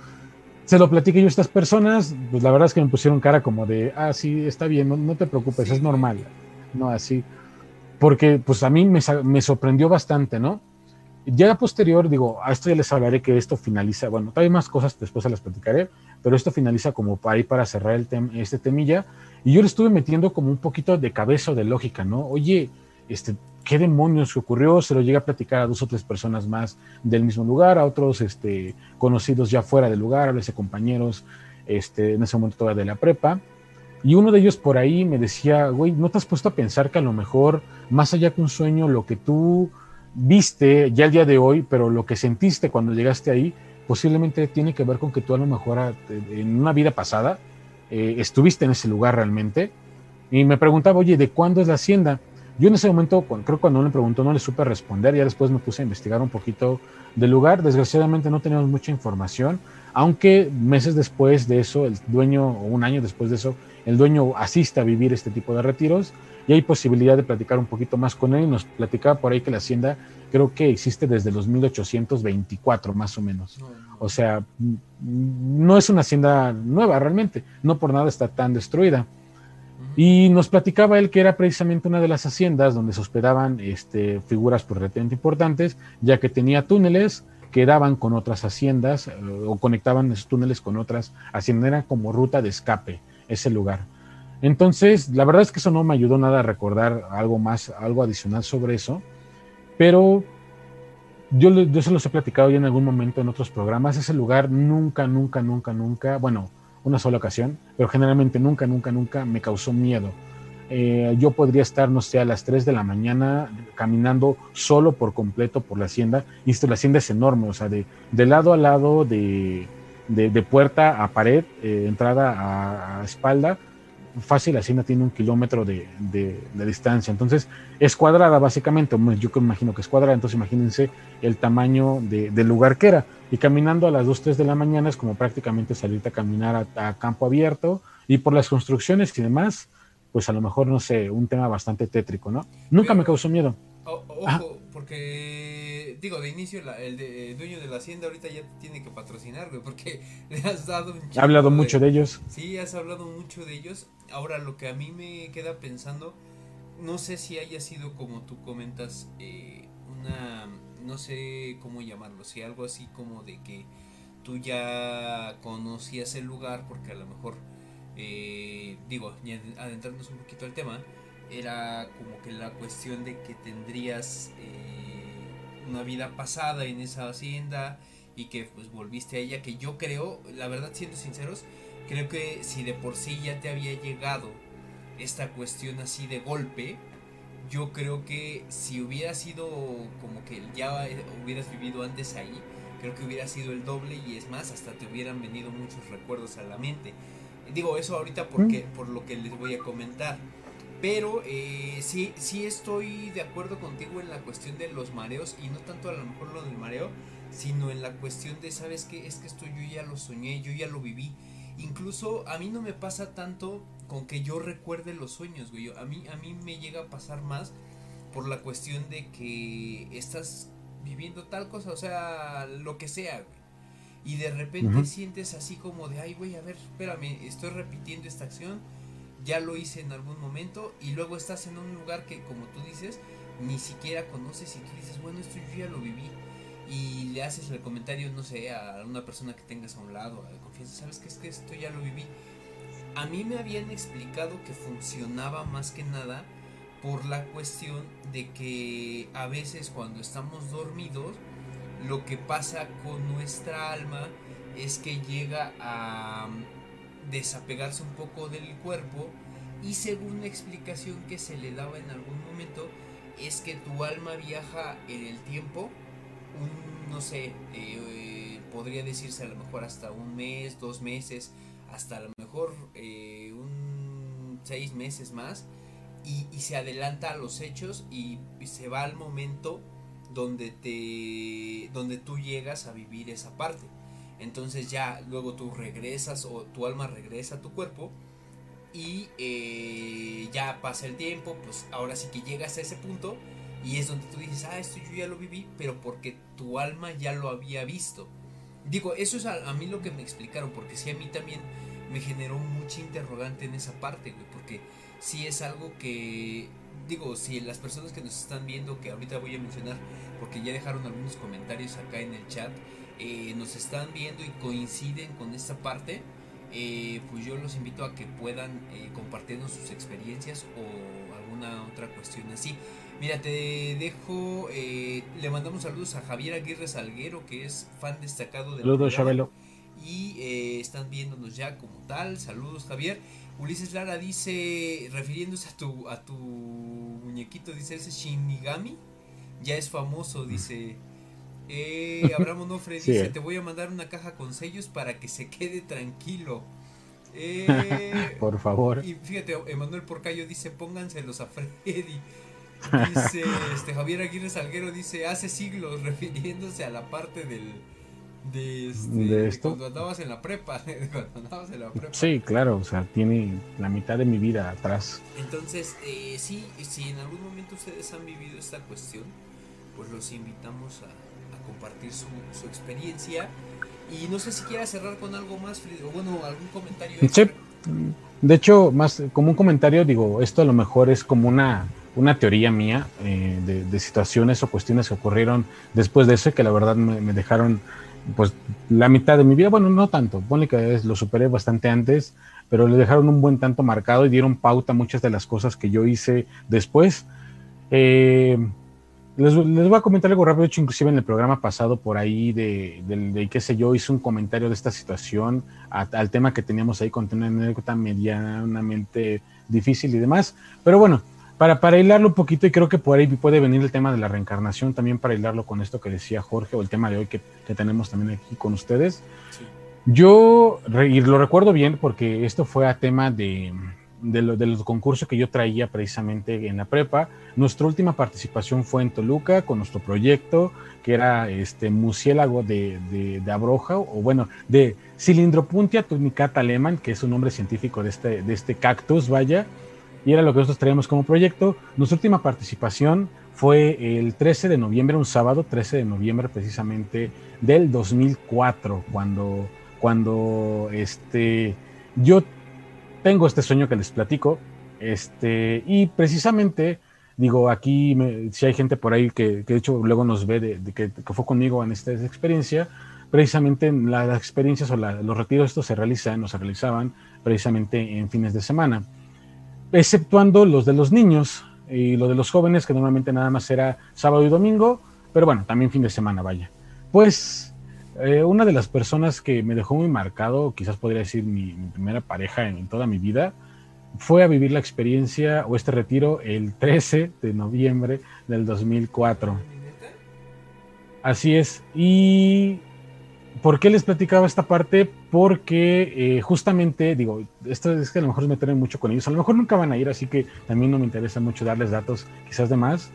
Se lo platiqué yo a estas personas, pues la verdad es que me pusieron cara como de, ah, sí, está bien, no, no te preocupes, es normal. No, así porque pues a mí me, sorprendió bastante, ¿no? Ya posterior, digo, a esto ya les hablaré que esto finaliza, bueno, hay más cosas, después se las platicaré, pero esto finaliza como ir para cerrar el este temilla, y yo le estuve metiendo como un poquito de cabeza de lógica, ¿no? Oye, este, ¿qué demonios ocurrió? Se lo llegué a platicar a dos o tres personas más del mismo lugar, a otros este, conocidos ya fuera del lugar, a veces compañeros, este, en ese momento todavía de la prepa, y uno de ellos por ahí me decía, güey, ¿no te has puesto a pensar que a lo mejor, más allá que un sueño, lo que tú viste ya el día de hoy, pero lo que sentiste cuando llegaste ahí, posiblemente tiene que ver con que tú a lo mejor ah, en una vida pasada eh, estuviste en ese lugar realmente? Y me preguntaba, oye, ¿de cuándo es la hacienda? Yo en ese momento, creo que cuando me preguntó, no le supe responder, ya después me puse a investigar un poquito del lugar, desgraciadamente no teníamos mucha información, aunque meses después de eso, el dueño, o un año después de eso, el dueño asiste a vivir este tipo de retiros y hay posibilidad de platicar un poquito más con él. Nos platicaba por ahí que la hacienda creo que existe desde los 1824 más o menos. O sea, no es una hacienda nueva realmente, no por nada está tan destruida. Y nos platicaba él que era precisamente una de las haciendas donde se hospedaban este, figuras por repente importantes, ya que tenía túneles que daban con otras haciendas eh, o conectaban esos túneles con otras haciendas, era como ruta de escape ese lugar. Entonces, la verdad es que eso no me ayudó nada a recordar algo más, algo adicional sobre eso, pero yo, yo se los he platicado ya en algún momento en otros programas, ese lugar nunca, nunca, nunca, nunca, bueno, una sola ocasión, pero generalmente nunca, nunca, nunca me causó miedo. Eh, yo podría estar, no sé, a las 3 de la mañana caminando solo por completo por la hacienda. Y la hacienda es enorme, o sea, de, de lado a lado, de, de, puerta a pared, eh, entrada a, espalda, fácil, la hacienda tiene un kilómetro de, distancia. Entonces, es cuadrada básicamente, yo imagino que es cuadrada, entonces imagínense el tamaño del lugar que era. Y caminando a las 2, 3 de la mañana es como prácticamente salirte a caminar a, campo abierto y por las construcciones y demás, pues a lo mejor, no sé, un tema bastante tétrico, ¿no? Nunca me causó miedo. ojo, porque digo, de inicio, el, dueño de la hacienda ahorita ya tiene que patrocinar, güey, porque le has dado un Ha hablado mucho de ellos. Sí, has hablado mucho de ellos. Ahora, lo que a mí me queda pensando, no sé si haya sido como tú comentas, eh, una, no sé cómo llamarlo, si algo así como de que tú ya conocías el lugar, porque a lo mejor, eh, digo, adentrándonos un poquito al tema, era como que la cuestión de que tendrías eh, una vida pasada en esa hacienda y que pues volviste a ella, que yo creo, la verdad siendo sinceros, creo que si de por sí ya te había llegado esta cuestión así de golpe, yo creo que si hubiera sido como que ya hubieras vivido antes ahí, creo que hubiera sido el doble y es más, hasta te hubieran venido muchos recuerdos a la mente. Digo eso ahorita porque, mm. por lo que les voy a comentar. Pero eh, sí, sí estoy de acuerdo contigo en la cuestión de los mareos y no tanto a lo mejor lo del mareo, sino en la cuestión de, ¿sabes qué? Es que esto yo ya lo soñé, yo ya lo viví. Incluso a mí no me pasa tanto con que yo recuerde los sueños, güey. A mí, a mí me llega a pasar más por la cuestión de que estás viviendo tal cosa, o sea, lo que sea, güey. Y de repente sientes así como de, ay, güey, a ver, espérame, estoy repitiendo esta acción, ya lo hice en algún momento, y luego estás en un lugar que, como tú dices, ni siquiera conoces y tú dices, bueno, esto yo ya lo viví. Y le haces el comentario, no sé, a una persona que tengas a un lado, de confianza, sabes que es que esto ya lo viví. A mí me habían explicado que funcionaba más que nada por la cuestión de que a veces cuando estamos dormidos, lo que pasa con nuestra alma es que llega a desapegarse un poco del cuerpo y según la explicación que se le daba en algún momento es que tu alma viaja en el tiempo, un, no sé, eh, podría decirse a lo mejor hasta un mes, dos meses, hasta a lo mejor eh, un seis meses más y, se adelanta a los hechos y, se va al momento donde te donde tú llegas a vivir esa parte entonces ya luego tú regresas o tu alma regresa a tu cuerpo y eh, ya pasa el tiempo pues ahora sí que llegas a ese punto y es donde tú dices ah esto yo ya lo viví pero porque tu alma ya lo había visto digo eso es a, a mí lo que me explicaron porque sí a mí también me generó mucha interrogante en esa parte güey porque si es algo que, digo, si las personas que nos están viendo, que ahorita voy a mencionar, porque ya dejaron algunos comentarios acá en el chat, eh, nos están viendo y coinciden con esta parte, eh, pues yo los invito a que puedan eh, compartirnos sus experiencias o alguna otra cuestión así. Mira, te dejo, le mandamos saludos a Javier Aguirre Salguero, que es fan destacado de Saludos, Chabelo. Y están viéndonos ya como tal. Saludos, Javier. Ulises Lara dice, refiriéndose a tu, a tu muñequito, dice ese Shinigami, ya es famoso, dice. Eh, Abraham Onofre dice, eh. te voy a mandar una caja con sellos para que se quede tranquilo. Eh, Por favor. Y fíjate, Emanuel Porcayo dice, pónganselos a Freddy. Dice, este Javier Aguirre Salguero dice, hace siglos, refiriéndose a la parte del, de, este, esto. Cuando andabas en la prepa. cuando andabas en la prepa. Sí, claro, o sea, tiene la mitad de mi vida atrás. Entonces, eh, sí, si en algún momento ustedes han vivido esta cuestión, pues los invitamos a, compartir su, experiencia. Y no sé si quiera cerrar con algo más, o bueno, algún comentario. Sí. De hecho, más como un comentario, digo, esto a lo mejor es como una, una teoría mía eh, de, situaciones o cuestiones que ocurrieron después de eso que la verdad me dejaron pues la mitad de mi vida, bueno, no tanto, ponle que lo superé bastante antes, pero le dejaron un buen tanto marcado y dieron pauta a muchas de las cosas que yo hice después. Eh, les, voy a comentar algo rápido, hecho inclusive en el programa pasado por ahí de, de, qué sé yo, hice un comentario de esta situación al tema que teníamos ahí con una anécdota medianamente difícil y demás, pero bueno, para, para hilarlo un poquito, y creo que por ahí puede venir el tema de la reencarnación, también para hilarlo con esto que decía Jorge, o el tema de hoy que, tenemos también aquí con ustedes. Yo, y lo recuerdo bien porque esto fue a tema de, de, los concursos que yo traía precisamente en la prepa. Nuestra última participación fue en Toluca con nuestro proyecto, que era este murciélago de, de, de abroja, o bueno, de Cilindropuntia tunicata alemán, que es un nombre científico de este, de este cactus, vaya y era lo que nosotros traíamos como proyecto. Nuestra última participación fue el 13 de noviembre, un sábado 13 de noviembre precisamente del 2004, cuando, cuando este, yo tengo este sueño que les platico, este, y precisamente, digo, aquí si hay gente por ahí que, de hecho luego nos ve de, que, fue conmigo en esta experiencia, precisamente las experiencias o los retiros estos se realizan o se realizaban precisamente en fines de semana, exceptuando los de los niños y lo de los jóvenes, que normalmente nada más era sábado y domingo, pero bueno, también fin de semana, vaya. Pues eh, una de las personas que me dejó muy marcado, quizás podría decir mi, primera pareja en, toda mi vida, fue a vivir la experiencia o este retiro el 13 de noviembre del 2004. Así es. Y ¿Por qué les platicaba esta parte? Porque eh, justamente, digo, esto es que a lo mejor me meteré mucho con ellos, a lo mejor nunca van a ir, así que también no me interesa mucho darles datos quizás de más.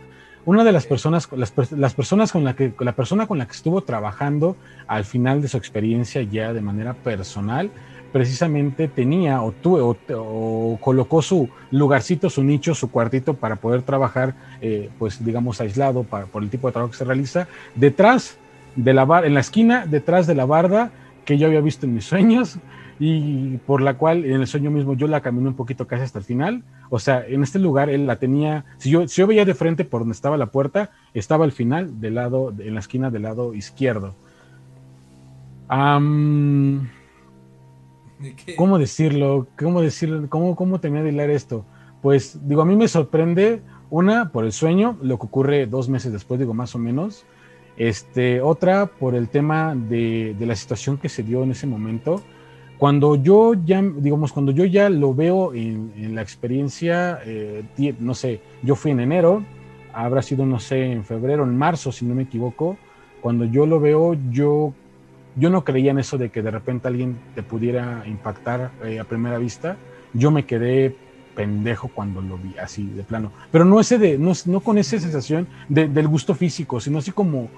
Una de las personas, las, las personas con la que, la persona con la que estuvo trabajando al final de su experiencia ya de manera personal, precisamente tenía o, tuvo, o, colocó su lugarcito, su nicho, su cuartito para poder trabajar, eh, pues digamos, aislado por el tipo de trabajo que se realiza, detrás de la bar, en la esquina detrás de la barda que yo había visto en mis sueños y por la cual en el sueño mismo yo la caminé un poquito casi hasta el final. O sea, en este lugar él la tenía, si yo, si yo veía de frente por donde estaba la puerta, estaba al final del lado, en la esquina del lado izquierdo. ¿Cómo decirlo? ¿Cómo decirlo? ¿Cómo, cómo terminé de hilar esto? Pues digo, a mí me sorprende, una, por el sueño, lo que ocurre dos meses después, digo, más o menos, este, otra por el tema de, la situación que se dio en ese momento. Cuando yo ya, digamos, cuando yo ya lo veo en, la experiencia, eh, no sé, yo fui en enero, habrá sido, no sé, en febrero, en marzo, si no me equivoco. Cuando yo lo veo, yo, yo no creía en eso de que de repente alguien te pudiera impactar eh, a primera vista. Yo me quedé pendejo cuando lo vi así de plano. Pero no ese de, no, no con esa sensación del gusto físico, sino así como,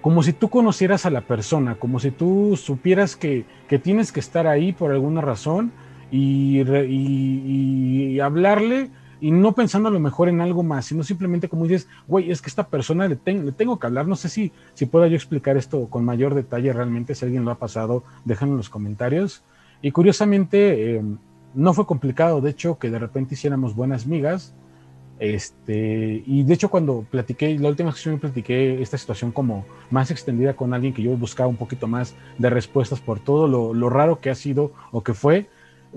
como si tú conocieras a la persona, como si tú supieras que, tienes que estar ahí por alguna razón y, hablarle y no pensando a lo mejor en algo más, sino simplemente como dices, güey, es que esta persona le, le, tengo que hablar, no sé si, si pueda yo explicar esto con mayor detalle realmente, si alguien lo ha pasado, déjenlo en los comentarios. Y curiosamente, eh, no fue complicado, de hecho, que de repente hiciéramos buenas migas. Este, y de hecho, cuando platiqué, la última que platiqué esta situación como más extendida con alguien que yo buscaba un poquito más de respuestas por todo lo, raro que ha sido o que fue,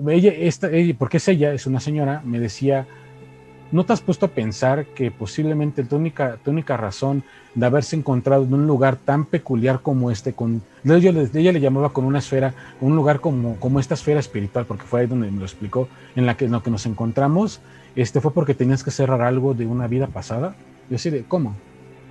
ella, esta, ella, porque es ella, es una señora, me decía, ¿no te has puesto a pensar que posiblemente tu única, tu única razón de haberse encontrado en un lugar tan peculiar como este, con, ella, ella le llamaba con una esfera, un lugar como, como esta esfera espiritual, porque fue ahí donde me lo explicó, en la que, en lo que nos encontramos, este fue porque tenías que cerrar algo de una vida pasada. Yo así de, ¿cómo?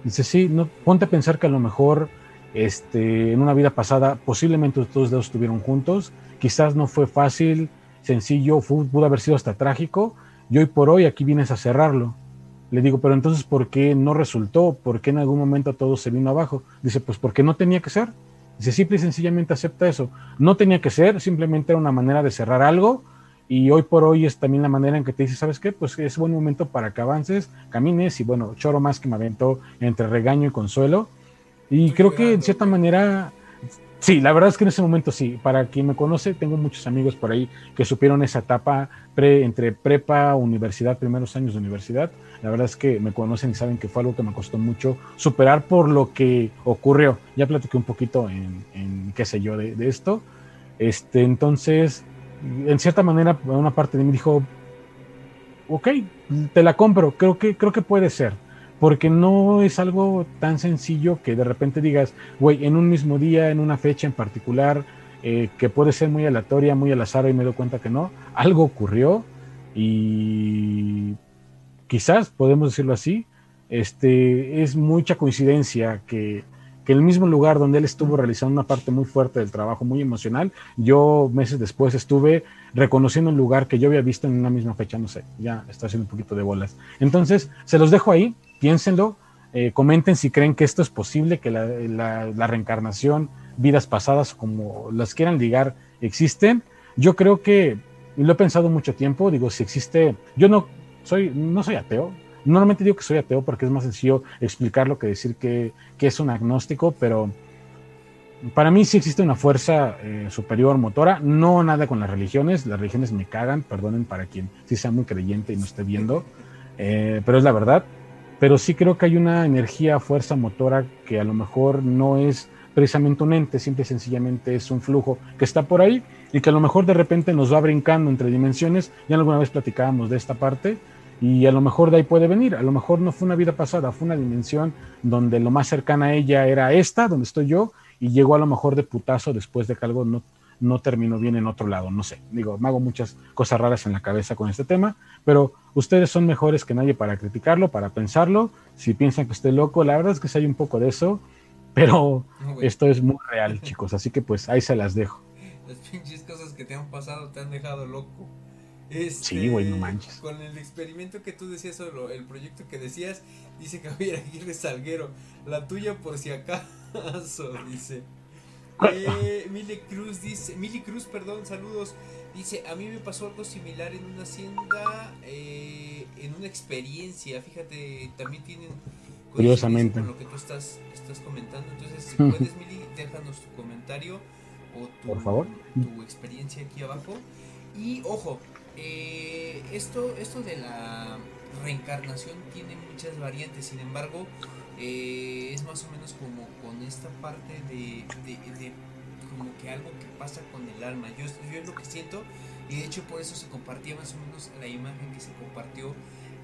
Dice, sí, no, ponte a pensar que a lo mejor este, en una vida pasada posiblemente todos dos estuvieron juntos, quizás no fue fácil, sencillo, pudo haber sido hasta trágico, y hoy por hoy aquí vienes a cerrarlo. Le digo, pero entonces, ¿por qué no resultó? ¿Por qué en algún momento todo se vino abajo? Dice, pues porque no tenía que ser. Dice, simple y sencillamente acepta eso. No tenía que ser, simplemente era una manera de cerrar algo y hoy por hoy es también la manera en que te dice, ¿sabes qué? Pues es buen momento para que avances, camines y bueno, choro más que me aventó entre regaño y consuelo. Y creo que en cierta manera Sí, la verdad es que en ese momento sí. Para quien me conoce, tengo muchos amigos por ahí que supieron esa etapa pre, entre prepa, universidad, primeros años de universidad. La verdad es que me conocen y saben que fue algo que me costó mucho superar por lo que ocurrió. Ya platiqué un poquito en, qué sé yo de, de, esto. Este, entonces, en cierta manera, una parte de mí dijo, ok, te la compro, creo que, creo que puede ser porque no es algo tan sencillo que de repente digas, güey, en un mismo día, en una fecha en particular, eh, que puede ser muy aleatoria, muy al azar y me doy cuenta que no, algo ocurrió y quizás podemos decirlo así, este, es mucha coincidencia que, que el mismo lugar donde él estuvo realizando una parte muy fuerte del trabajo, muy emocional, yo meses después estuve reconociendo un lugar que yo había visto en una misma fecha, no sé, ya está haciendo un poquito de bolas. Entonces, se los dejo ahí, piénsenlo, eh, comenten si creen que esto es posible, que la, reencarnación, vidas pasadas, como las quieran ligar, existen. Yo creo que, lo he pensado mucho tiempo, digo, si existe, yo no soy, no soy ateo, normalmente digo que soy ateo porque es más sencillo explicarlo que decir que, es un agnóstico, pero para mí sí existe una fuerza eh, superior motora, no nada con las religiones, las religiones me cagan, perdonen para quien sí sea muy creyente y no esté viendo, eh, pero es la verdad. Pero sí creo que hay una energía, fuerza motora que a lo mejor no es precisamente un ente, simple y sencillamente es un flujo que está por ahí y que a lo mejor de repente nos va brincando entre dimensiones. Ya alguna vez platicábamos de esta parte y a lo mejor de ahí puede venir. A lo mejor no fue una vida pasada, fue una dimensión donde lo más cercana a ella era esta, donde estoy yo, y llegó a lo mejor de putazo después de que algo no, no terminó bien en otro lado, no sé. Digo, me hago muchas cosas raras en la cabeza con este tema, pero ustedes son mejores que nadie para criticarlo, para pensarlo. Si piensan que estoy loco, la verdad es que sí hay un poco de eso, pero esto es muy real, chicos, así que pues ahí se las dejo. Las pinches cosas que te han pasado te han dejado loco. Este, sí, güey, no manches. Con el experimento que tú decías sobre el proyecto que decías, dice Javier Aguirre Salguero, la tuya por si acaso, dice. Eh, Mili Cruz dice, Mili Cruz, perdón, saludos. Dice, a mí me pasó algo similar en una hacienda, eh, en una experiencia. Fíjate, también tienen curiosamente con lo que tú estás, estás comentando. Entonces, si puedes, Mili, déjanos tu comentario o tu, Por favor. tu experiencia aquí abajo. Y ojo, eh, esto, esto de la reencarnación tiene muchas variantes, sin embargo, eh, es más o menos como con esta parte de, de, como que algo que pasa con el alma. Yo, yo es lo que siento y de hecho por eso se compartía más o menos la imagen que se compartió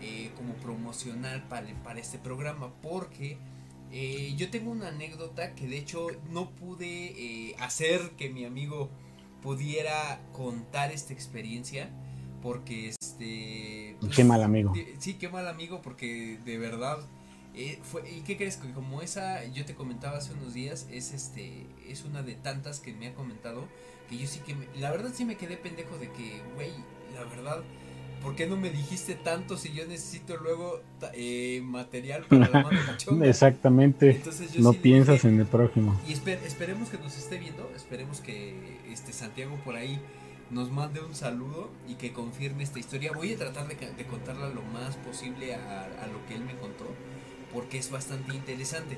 eh, como promocional para, para este programa porque yo tengo una anécdota que de hecho no pude hacer que mi amigo pudiera contar esta experiencia porque este... Pues, qué mal amigo. sí, qué mal amigo porque de verdad... Eh, fue, ¿Y qué crees? Que como esa yo te comentaba hace unos días, es este es una de tantas que me ha comentado, que yo sí que... la verdad sí me quedé pendejo de que, güey, la verdad... ¿Por qué no me dijiste tanto si yo necesito luego eh, material para la mano cachonda? Exactamente. no piensas en el prójimo. Y esperemos que nos esté viendo, esperemos que este Santiago por ahí nos mande un saludo y que confirme esta historia. Voy a tratar de, contarla lo más posible a, lo que él me contó, porque es bastante interesante.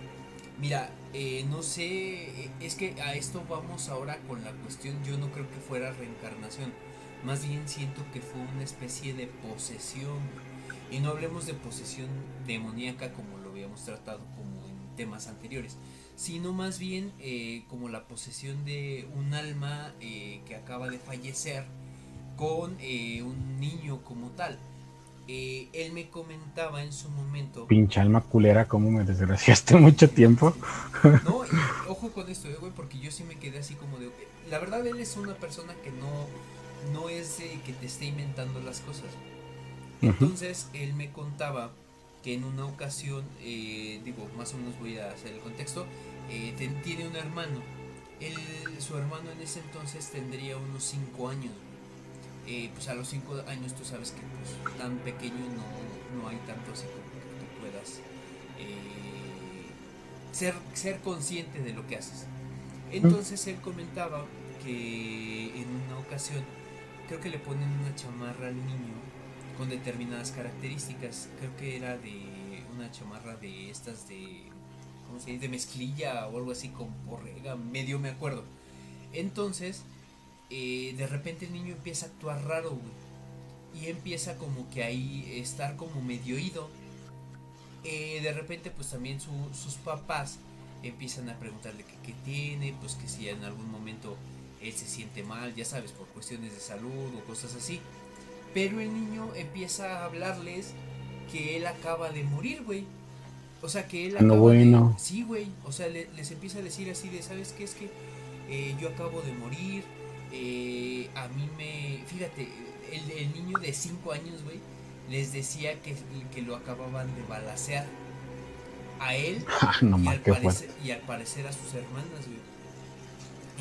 Mira, eh, no sé, es que a esto vamos ahora con la cuestión, yo no creo que fuera reencarnación, más bien siento que fue una especie de posesión. Y no hablemos de posesión demoníaca como lo habíamos tratado como en temas anteriores, sino más bien eh, como la posesión de un alma eh, que acaba de fallecer con eh, un niño como tal. él me comentaba en su momento. Pinche alma culera, ¿cómo me desgraciaste mucho tiempo? no, ojo con esto, güey, porque yo sí me quedé así como de. La verdad, él es una persona que no, no es que te esté inventando las cosas. Entonces, él me contaba que en una ocasión, digo, más o menos voy a hacer el contexto, eh, tiene un hermano. su hermano en ese entonces tendría unos 5 años. Eh, pues a los 5 años tú sabes que pues, tan pequeño no, hay tanto así como que tú puedas eh, ser, ser consciente de lo que haces. Entonces él comentaba que en una ocasión creo que le ponen una chamarra al niño con determinadas características. Creo que era de una chamarra de estas de de mezclilla o algo así con borrega, medio me acuerdo. Entonces, eh, de repente el niño empieza a actuar raro, Y empieza como que ahí estar como medio ido. Eh, de repente, pues también sus papás empiezan a preguntarle qué tiene, pues que si en algún momento él se siente mal, ya sabes, por cuestiones de salud o cosas así. Pero el niño empieza a hablarles que él acaba de morir, güey. O sea, que él no bueno. sí, güey. O sea, les empieza a decir así de, ¿sabes qué? Es que eh, yo acabo de morir. Eh, a mí me... Fíjate, el, niño de 5 años, güey, les decía que, que lo acababan de balacear. A él ah, no, y, al parecer, y al parecer a sus hermanas, güey.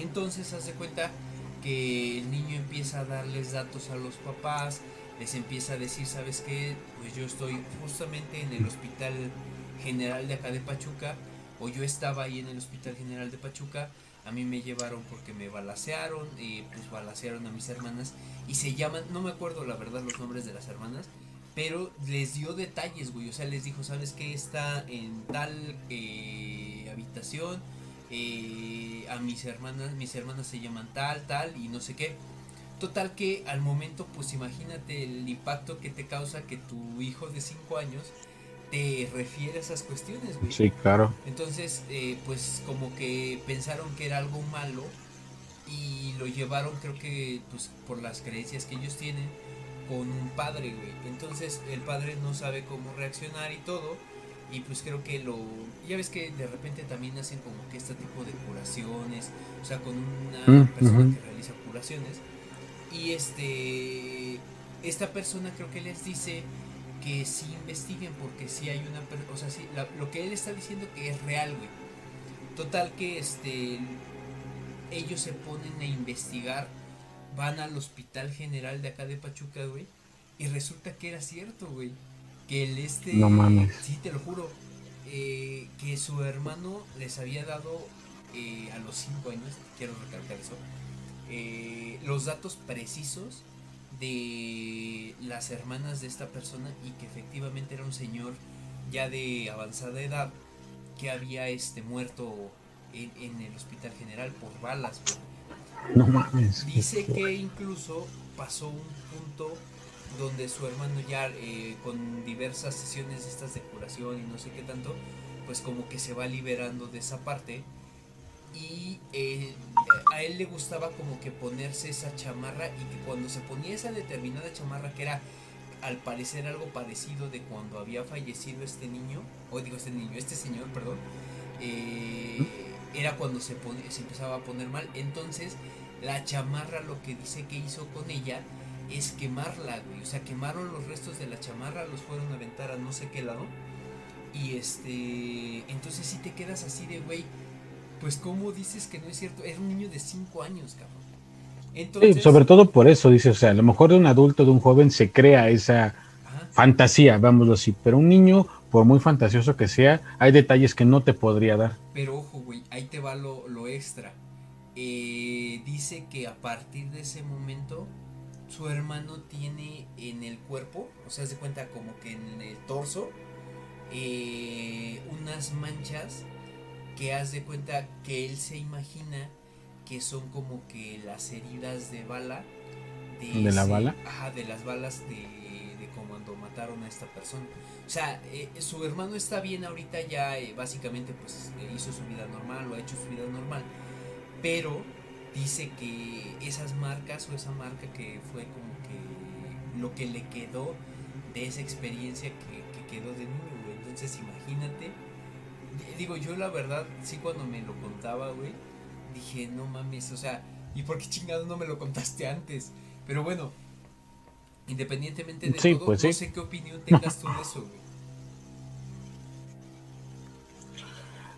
Entonces hace cuenta que el niño empieza a darles datos a los papás, les empieza a decir, ¿sabes qué? Pues yo estoy justamente en el hospital general de acá de Pachuca, o yo estaba ahí en el Hospital General de Pachuca, a mí me llevaron porque me balacearon, y pues balacearon a mis hermanas, y se llaman, no me acuerdo la verdad los nombres de las hermanas, pero les dio detalles, güey, o sea, les dijo, ¿sabes qué? Está en tal eh, habitación, eh, a mis hermanas, mis hermanas se llaman tal, tal, y no sé qué. Total que al momento, pues imagínate el impacto que te causa que tu hijo de 5 años te refiere a esas cuestiones, güey. Sí, claro. Entonces, eh, pues como que pensaron que era algo malo y lo llevaron, creo que, pues por las creencias que ellos tienen, con un padre, güey. Entonces el padre no sabe cómo reaccionar y todo. Y pues creo que lo... Ya ves que de repente también hacen como que este tipo de curaciones. O sea, con una Mm, persona que realiza curaciones. Y este... Esta persona creo que les dice que sí investiguen porque sí hay una... O sea, sí, la- lo que él está diciendo que es real, güey. Total que este... Ellos se ponen a investigar van al hospital general de acá de Pachuca, güey. Y resulta que era cierto, güey. Que el este. No mames. Sí, te lo juro. eh, que su hermano les había dado eh, a los 5 años, quiero recalcar eso, eh, los datos precisos de las hermanas de esta persona y que efectivamente era un señor ya de avanzada edad que había este muerto en, en el hospital general por balas, güey. No mames. Dice que incluso pasó un punto donde su hermano ya eh, con diversas sesiones estas de curación y no sé qué tanto, pues como que se va liberando de esa parte y eh, a él le gustaba como que ponerse esa chamarra y que cuando se ponía esa determinada chamarra que era al parecer algo parecido de cuando había fallecido este niño, o digo este niño, este señor, perdón, eh, era cuando se, empezaba a poner mal. Entonces, la chamarra lo que dice que hizo con ella es quemarla, güey. O sea, quemaron los restos de la chamarra, los fueron a aventar a no sé qué lado. Y este, entonces si te quedas así de, güey, pues ¿cómo dices que no es cierto? Era un niño de 5 años, cabrón. Entonces, Sí, sobre todo por eso, dice, o sea, a lo mejor de un adulto, de un joven, se crea esa Ajá. fantasía, vámoslo así, pero un niño, por muy fantasioso que sea, hay detalles que no te podría dar. Pero ojo, güey, ahí te va lo, lo extra. Eh, dice que a partir de ese momento su hermano tiene en el cuerpo, o sea, se cuenta como que en el torso, eh, unas manchas que haz de cuenta que él se imagina que son como que las heridas de bala. ¿De la bala? Ajá, de las balas de, de cuando mataron a esta persona. O sea, eh, su hermano está bien ahorita ya, eh, básicamente pues eh, hizo su vida normal o ha hecho su vida normal, pero dice que esas marcas o esa marca que fue como que lo que le quedó de esa experiencia que, que quedó de niño. Entonces imagínate, eh, digo yo la verdad, sí cuando me lo contaba, güey, dije, no mames, o sea, ¿y por qué chingado no me lo contaste antes? Pero bueno, independientemente de Sí, todo, pues no sí. sé qué opinión tengas tú de eso, güey.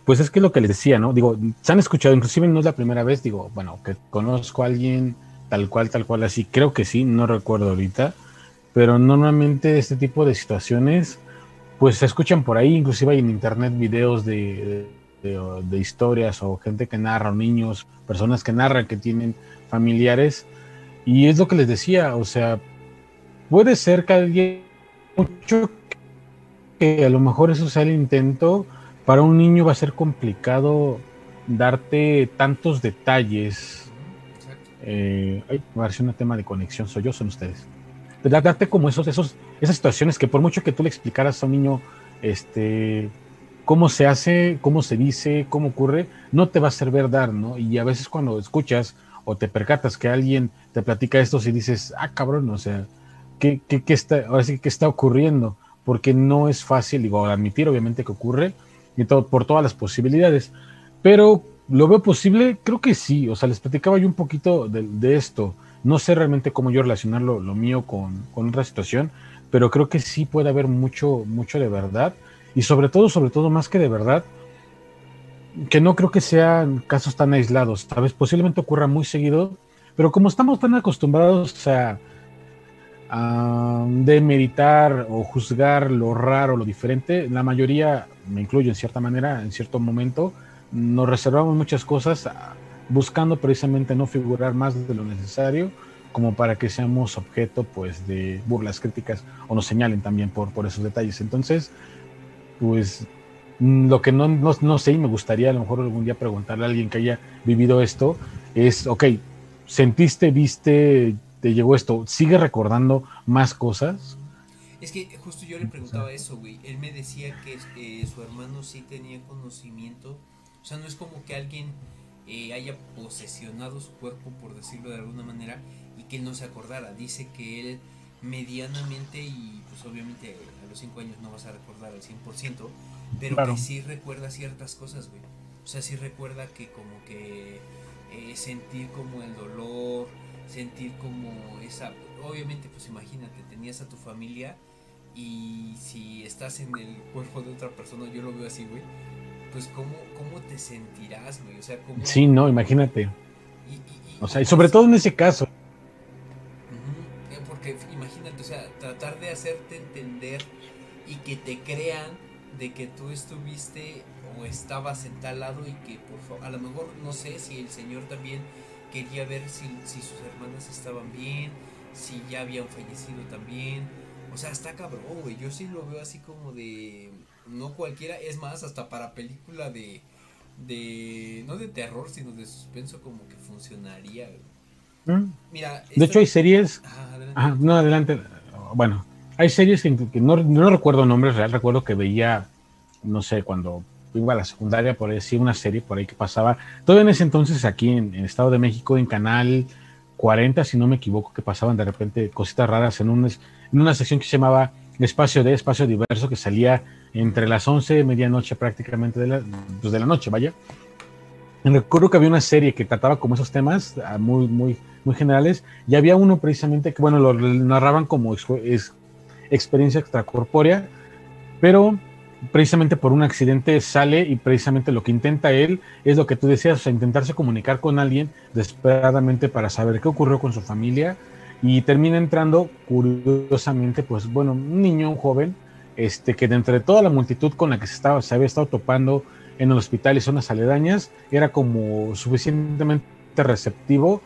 Pues es que lo que les decía, ¿no? Digo, se han escuchado, inclusive no es la primera vez, digo, bueno, que conozco a alguien tal cual, tal cual, así, creo que sí, no recuerdo ahorita, pero normalmente este tipo de situaciones, pues se escuchan por ahí, inclusive hay en internet videos de, de, de historias o gente que narra, o niños, personas que narran que tienen familiares, y es lo que les decía, o sea, puede ser que alguien, mucho que a lo mejor eso sea el intento, para un niño va a ser complicado darte tantos detalles. Exacto. Eh, ay, a ser un tema de conexión, soy yo, son ustedes. De dar- darte como esos, esos, esas situaciones que por mucho que tú le explicaras a un niño, este, cómo se hace, cómo se dice, cómo ocurre, no te va a ser verdad, ¿no? Y a veces cuando escuchas o te percatas que alguien te platica esto, si dices, ah, cabrón, o sea, ¿qué, qué, qué está, ahora sí, ¿qué está ocurriendo? Porque no es fácil, digo, admitir obviamente que ocurre, y todo, por todas las posibilidades. Pero lo veo posible, creo que sí. O sea, les platicaba yo un poquito de, de esto. No sé realmente cómo yo relacionar lo, lo mío con, con otra situación, pero creo que sí puede haber mucho, mucho de verdad. Y sobre todo, sobre todo, más que de verdad, que no creo que sean casos tan aislados. Sabes, posiblemente ocurra muy seguido, pero como estamos tan acostumbrados a, a demeritar o juzgar lo raro, lo diferente, la mayoría, me incluyo en cierta manera, en cierto momento, nos reservamos muchas cosas ah, buscando precisamente no figurar más de lo necesario como para que seamos objeto pues de burlas críticas o nos señalen también por, por esos detalles. Entonces, pues mm, lo que no, no, no sé y me gustaría a lo mejor algún día preguntarle a alguien que haya vivido esto es, ok, sentiste, viste, te llegó esto, ¿sigue recordando más cosas? Es que justo yo le preguntaba eso, güey. Él me decía que eh, su hermano sí tenía conocimiento. O sea, no es como que alguien eh, haya posesionado su cuerpo, por decirlo de alguna manera, que él no se acordara. Dice que él medianamente, y pues obviamente a los 5 años no vas a recordar al 100%, pero Claro. que sí recuerda ciertas cosas, güey. O sea, sí recuerda que como que eh, sentir como el dolor, sentir como esa... Obviamente, pues imagínate, tenías a tu familia y si estás en el cuerpo de otra persona, yo lo veo así, güey, pues cómo, cómo te sentirás, güey. O sea, cómo... Sí, no, imagínate. y- y- y- O sea, y sobre todo en ese caso. De que tú estuviste o estabas en tal lado y que por favor, a lo mejor no sé si el señor también quería ver si, si sus hermanas estaban bien, si ya habían fallecido también. O sea, está cabrón, güey. Yo sí lo veo así como de. No cualquiera, es más, hasta para película de. de no de terror, sino de suspenso, como que funcionaría, güey. ¿Mm? Mira, De hecho, hay series. Adelante. Ajá, no, adelante. Bueno, hay series que, que no, no recuerdo nombres real. Recuerdo que veía, no sé, cuando iba a la secundaria, por ahí, sí, una serie por ahí que pasaba. Todavía en ese entonces, aquí en, en Estado de México, en Canal 40, si no me equivoco, que pasaban de repente cositas raras en, un, en una sección que se llamaba Espacio de Espacio Diverso, que salía entre las 11 y medianoche prácticamente de la, pues de la noche, vaya. Recuerdo que había una serie que trataba como esos temas ah, muy, muy, muy generales y había uno precisamente que, bueno, lo narraban como experiencia extracorpórea, pero precisamente por un accidente sale y precisamente lo que intenta él es lo que tú decías, o sea, intentarse comunicar con alguien desesperadamente para saber qué ocurrió con su familia y termina entrando curiosamente, pues bueno, un niño, un joven, este, que de entre toda la multitud con la que se, estaba, se había estado topando en el hospital y zonas aledañas, era como suficientemente receptivo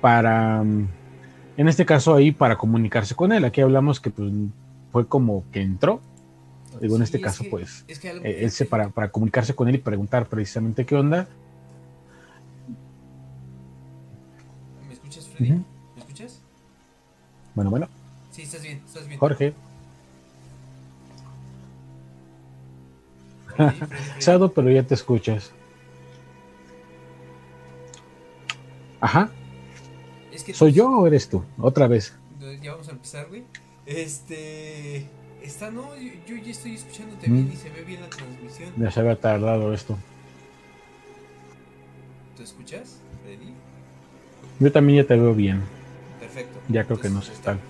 para, mm, en este caso ahí, para comunicarse con él. Aquí hablamos que pues, fue como que entró, digo, en este es caso, que- pues, es que algo- eh, él se para, para comunicarse con él y preguntar precisamente qué onda. ¿Me escuchas, Freddy? ¿Me escuchas? Bueno, bueno, Sí, estás bien, estás bien. Jorge, Freddy, Freddy, Freddy. Sado, pero ya te escuchas. Ajá, que ¿soy yo o eres tú? Otra vez. Ya vamos a empezar, güey. Este. Está, no, yo, yo ya estoy escuchándote Mm. bien y se ve bien la transmisión. Ya se había tardado esto. ¿Tú escuchas, Freddy? Yo también ya te veo bien. Perfecto. Ya creo que nos están.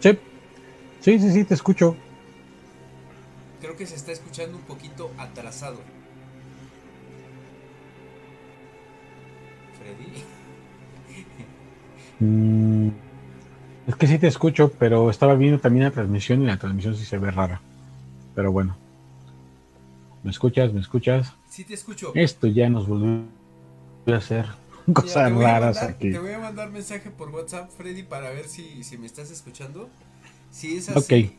Sí, sí, sí, sí, te escucho. Creo que se está escuchando un poquito atrasado. Freddy. Mm, es que sí te escucho, pero estaba viendo también la transmisión y la transmisión sí se ve rara. Pero bueno. ¿Me escuchas? ¿Me escuchas? Sí te escucho. Esto ya nos volvió a hacer cosas raras mandar- aquí. Te voy a mandar mensaje por WhatsApp, Freddy, para ver si, si me estás escuchando. Si es así, Ok.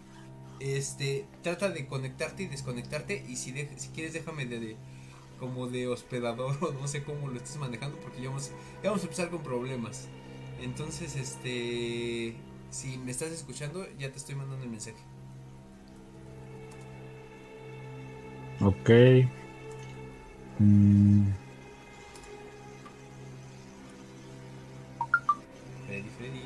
este, trata de conectarte y desconectarte. Y si, de- si quieres, déjame de, de- como de hospedador o no sé cómo lo estés manejando, porque ya vamos, ya vamos a empezar con problemas. Entonces, este, si me estás escuchando, ya te estoy mandando el mensaje. Ok. Mm, Freddy, Freddy.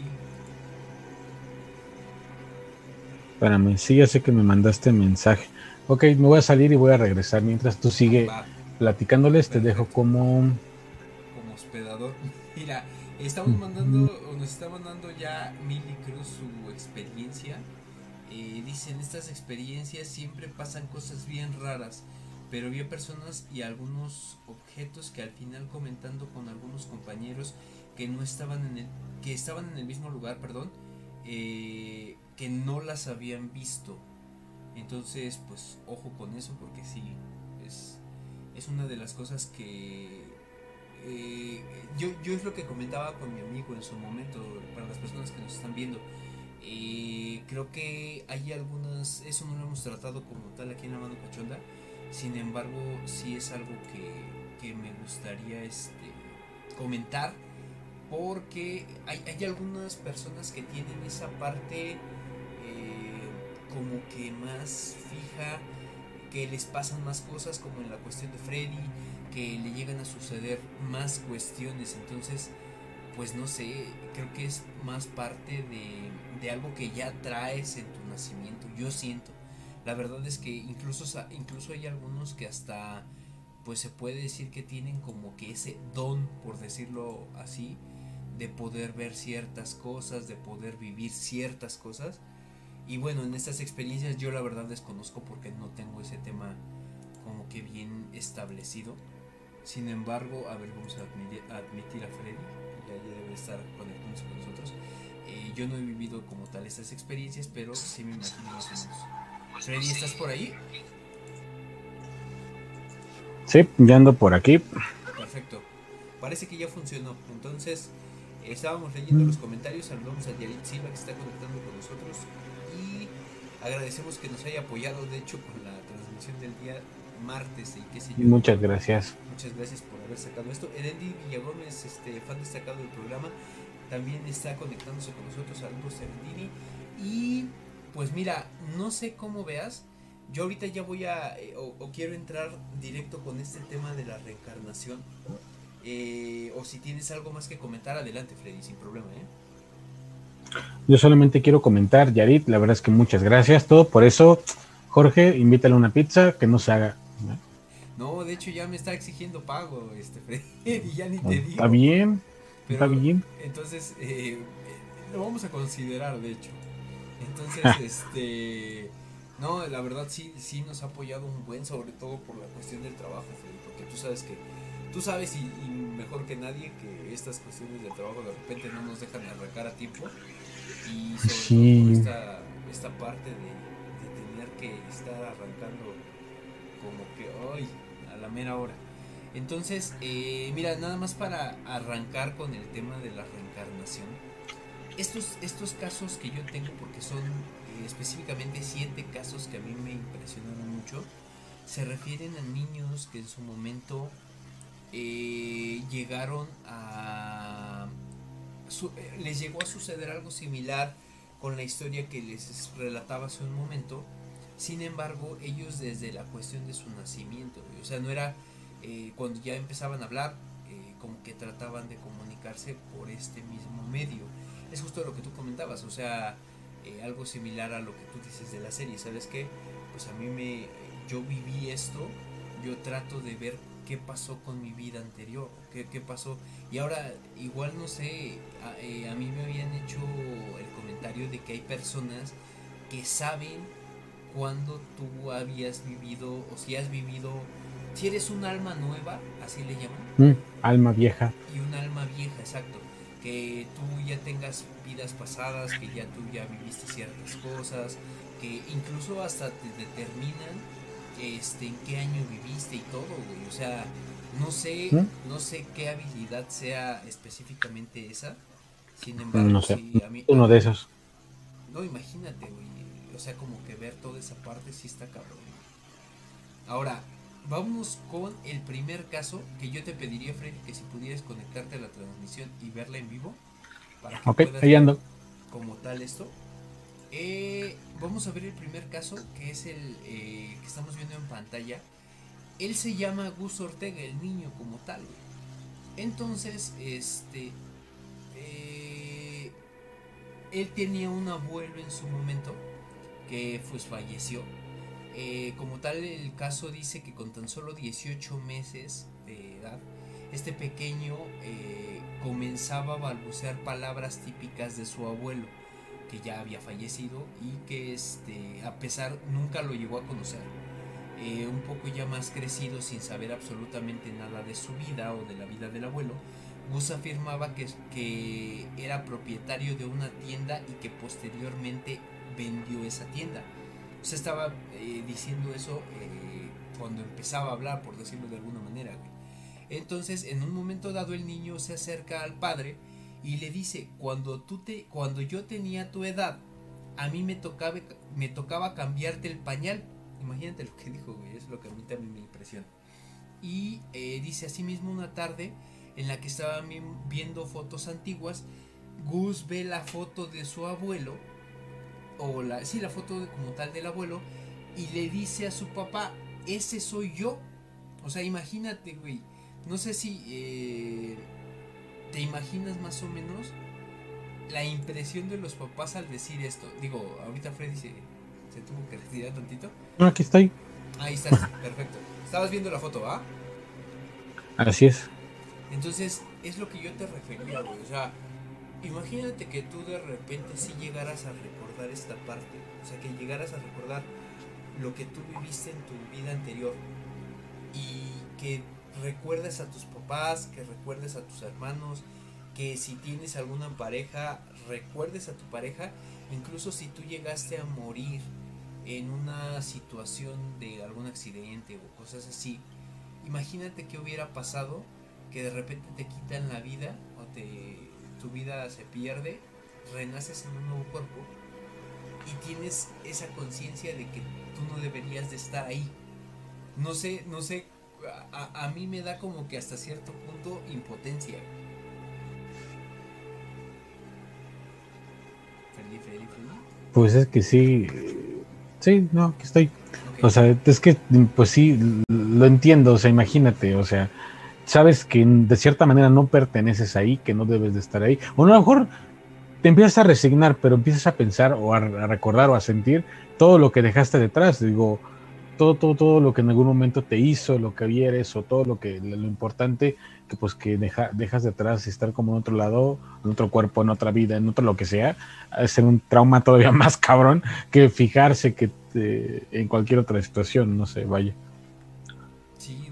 espérame, sí, ya sé que me mandaste mensaje. Ok, me voy a salir y voy a regresar. Mientras tú sigue Va. platicándoles, te dejo como... como hospedador. Estamos mandando, o nos está mandando ya Milly Cruz su experiencia. Eh, dicen, estas experiencias siempre pasan cosas bien raras, pero había personas y algunos objetos que al final comentando con algunos compañeros que no estaban en el, que estaban en el mismo lugar, perdón, eh, que no las habían visto. Entonces, pues ojo con eso porque sí, es, es una de las cosas que eh, yo, yo es lo que comentaba con mi amigo en su momento, para las personas que nos están viendo. Eh, creo que hay algunas, eso no lo hemos tratado como tal aquí en la mano cachonda, sin embargo, sí es algo que, que me gustaría este, comentar, porque hay, hay algunas personas que tienen esa parte eh, como que más fija, que les pasan más cosas como en la cuestión de Freddy, que le llegan a suceder más cuestiones, entonces pues no sé, creo que es más parte de, de algo que ya traes en tu nacimiento, yo siento. La verdad es que incluso, incluso hay algunos que hasta pues se puede decir que tienen como que ese don, por decirlo así, de poder ver ciertas cosas, de poder vivir ciertas cosas. Y bueno, en estas experiencias yo la verdad desconozco porque no tengo ese tema como que bien establecido. Sin embargo, a ver, vamos a admitir, a Freddy, ya, debe estar conectándose con nosotros. Eh, yo no he vivido como tal estas experiencias, pero sí me imagino más o menos. Freddy, ¿estás por ahí? Sí, ya ando por aquí. Perfecto. Parece que ya funcionó. Entonces, estábamos leyendo los comentarios. Saludamos a Yarit Silva que está conectando con nosotros. Y agradecemos que nos haya apoyado, de hecho, con la transmisión del día martes y qué sé yo. Muchas gracias. Muchas gracias por haber sacado esto. Erendi Villagómez, este, fan destacado del programa, también está conectándose con nosotros. Saludos, Erendini. Y pues mira, no sé cómo veas yo ahorita ya voy a, eh, o, quiero entrar directo con este tema de la reencarnación. Eh, o si tienes algo más que comentar, adelante, Freddy, sin problema. ¿eh? Yo solamente quiero comentar, Yarit, la verdad es que muchas gracias, todo. Por eso, Jorge, invítale una pizza que no se haga. No, de hecho ya me está exigiendo pago, este Freddy, ya ni te digo. Está bien, está bien. Entonces, lo vamos a considerar, de hecho. Entonces, este no, la verdad sí, sí nos ha apoyado un buen, sobre todo por la cuestión del trabajo, Freddy, porque tú sabes que, tú sabes y, mejor que nadie que estas cuestiones del trabajo de repente no nos dejan arrancar a tiempo y sobre todo esta, esta parte de, tener que estar arrancando como que hoy a la mera hora. Entonces, eh, mira, nada más para arrancar con el tema de la reencarnación. Estos, estos casos que yo tengo, porque son específicamente siete casos que a mí me impresionaron mucho, se refieren a niños que en su momento eh, llegaron a... Eh, les llegó a suceder algo similar con la historia que les relataba hace un momento. Sin embargo, ellos desde la cuestión de su nacimiento, o sea, no era eh, cuando ya empezaban a hablar, como que trataban de comunicarse por este mismo medio. Es justo lo que tú comentabas, o sea, eh, algo similar a lo que tú dices de la serie. ¿Sabes qué? Pues a mí me. Yo viví esto, yo trato de ver qué pasó con mi vida anterior, qué, qué pasó. Y ahora, igual no sé, a, eh, a, mí me habían hecho el comentario de que hay personas que saben cuando tú habías vivido, o si has vivido, si eres un alma nueva, así le llaman. Mm, alma vieja. Y un alma vieja, exacto que tú ya tengas vidas pasadas, que ya tú ya viviste ciertas cosas, que incluso hasta te determinan este en qué año viviste y todo, güey. O sea, no sé, ¿Mm? no sé qué habilidad sea específicamente esa. Sin embargo, no sé. uno de esos. No, imagínate, güey. O sea, como que ver toda esa parte sí está cabrón. Ahora, vamos con el primer caso que yo te pediría, Freddy, que si pudieras conectarte a la transmisión y verla en vivo. Para que ok, ahí ando. Como tal esto. Eh, vamos a ver el primer caso, que es el eh, que estamos viendo en pantalla. Él se llama Gus Ortega, el niño como tal. Entonces, este... Eh, él tenía un abuelo en su momento que pues falleció eh, como tal, el caso dice que con tan solo 18 meses de edad, este pequeño eh, comenzaba a balbucear palabras típicas de su abuelo, que ya había fallecido y que este, a pesar nunca lo llegó a conocer. Eh, un poco ya más crecido, sin saber absolutamente nada de su vida o de la vida del abuelo, Gus afirmaba que, que era propietario de una tienda y que posteriormente vendió esa tienda se estaba eh, diciendo eso eh, cuando empezaba a hablar, por decirlo de alguna manera. Entonces, en un momento dado, el niño se acerca al padre y le dice, cuando, tú te, cuando yo tenía tu edad, a mí me tocaba, me tocaba cambiarte el pañal. Imagínate lo que dijo, es lo que a mí también me impresiona. Y eh, dice asimismo una tarde en la que estaban viendo fotos antiguas, Gus ve la foto de su abuelo o la, sí, la foto como tal del abuelo, y le dice a su papá, ese soy yo. O sea, imagínate, güey. No sé si eh, te imaginas más o menos la impresión de los papás al decir esto. Digo, ahorita Freddy se, se tuvo que retirar tantito. No, aquí estoy. Ahí está, perfecto. Estabas viendo la foto, ¿ah? Así es. Entonces, es lo que yo te refería, güey. O sea, imagínate que tú de repente sí llegaras a recordar esta parte. O sea, que llegaras a recordar lo que tú viviste en tu vida anterior. Y que recuerdes a tus papás, que recuerdes a tus hermanos, que si tienes alguna pareja, recuerdes a tu pareja. Incluso si tú llegaste a morir en una situación de algún accidente o cosas así, imagínate qué hubiera pasado que de repente te quitan la vida o te, tu vida se pierde, renaces en un nuevo cuerpo y tienes esa conciencia de que tú no deberías de estar ahí. No sé, no sé, a, a, mí me da como que hasta cierto punto impotencia. Freddy, Freddy, Freddy. Pues es que sí, sí, no, aquí estoy. Okay. O sea, es que, pues sí, lo entiendo, o sea, imagínate, o sea, sabes que de cierta manera no perteneces ahí, que no debes de estar ahí. O a lo mejor te empiezas a resignar, pero empiezas a pensar o a, recordar o a sentir todo lo que dejaste detrás. Digo, todo, todo, todo lo que en algún momento te hizo, lo que vieres o todo lo que lo importante que pues que deja, dejas detrás y estar como en otro lado, en otro cuerpo, en otra vida, en otro lo que sea, es ser un trauma todavía más cabrón que fijarse que te, en cualquier otra situación, no sé, vaya. Sí,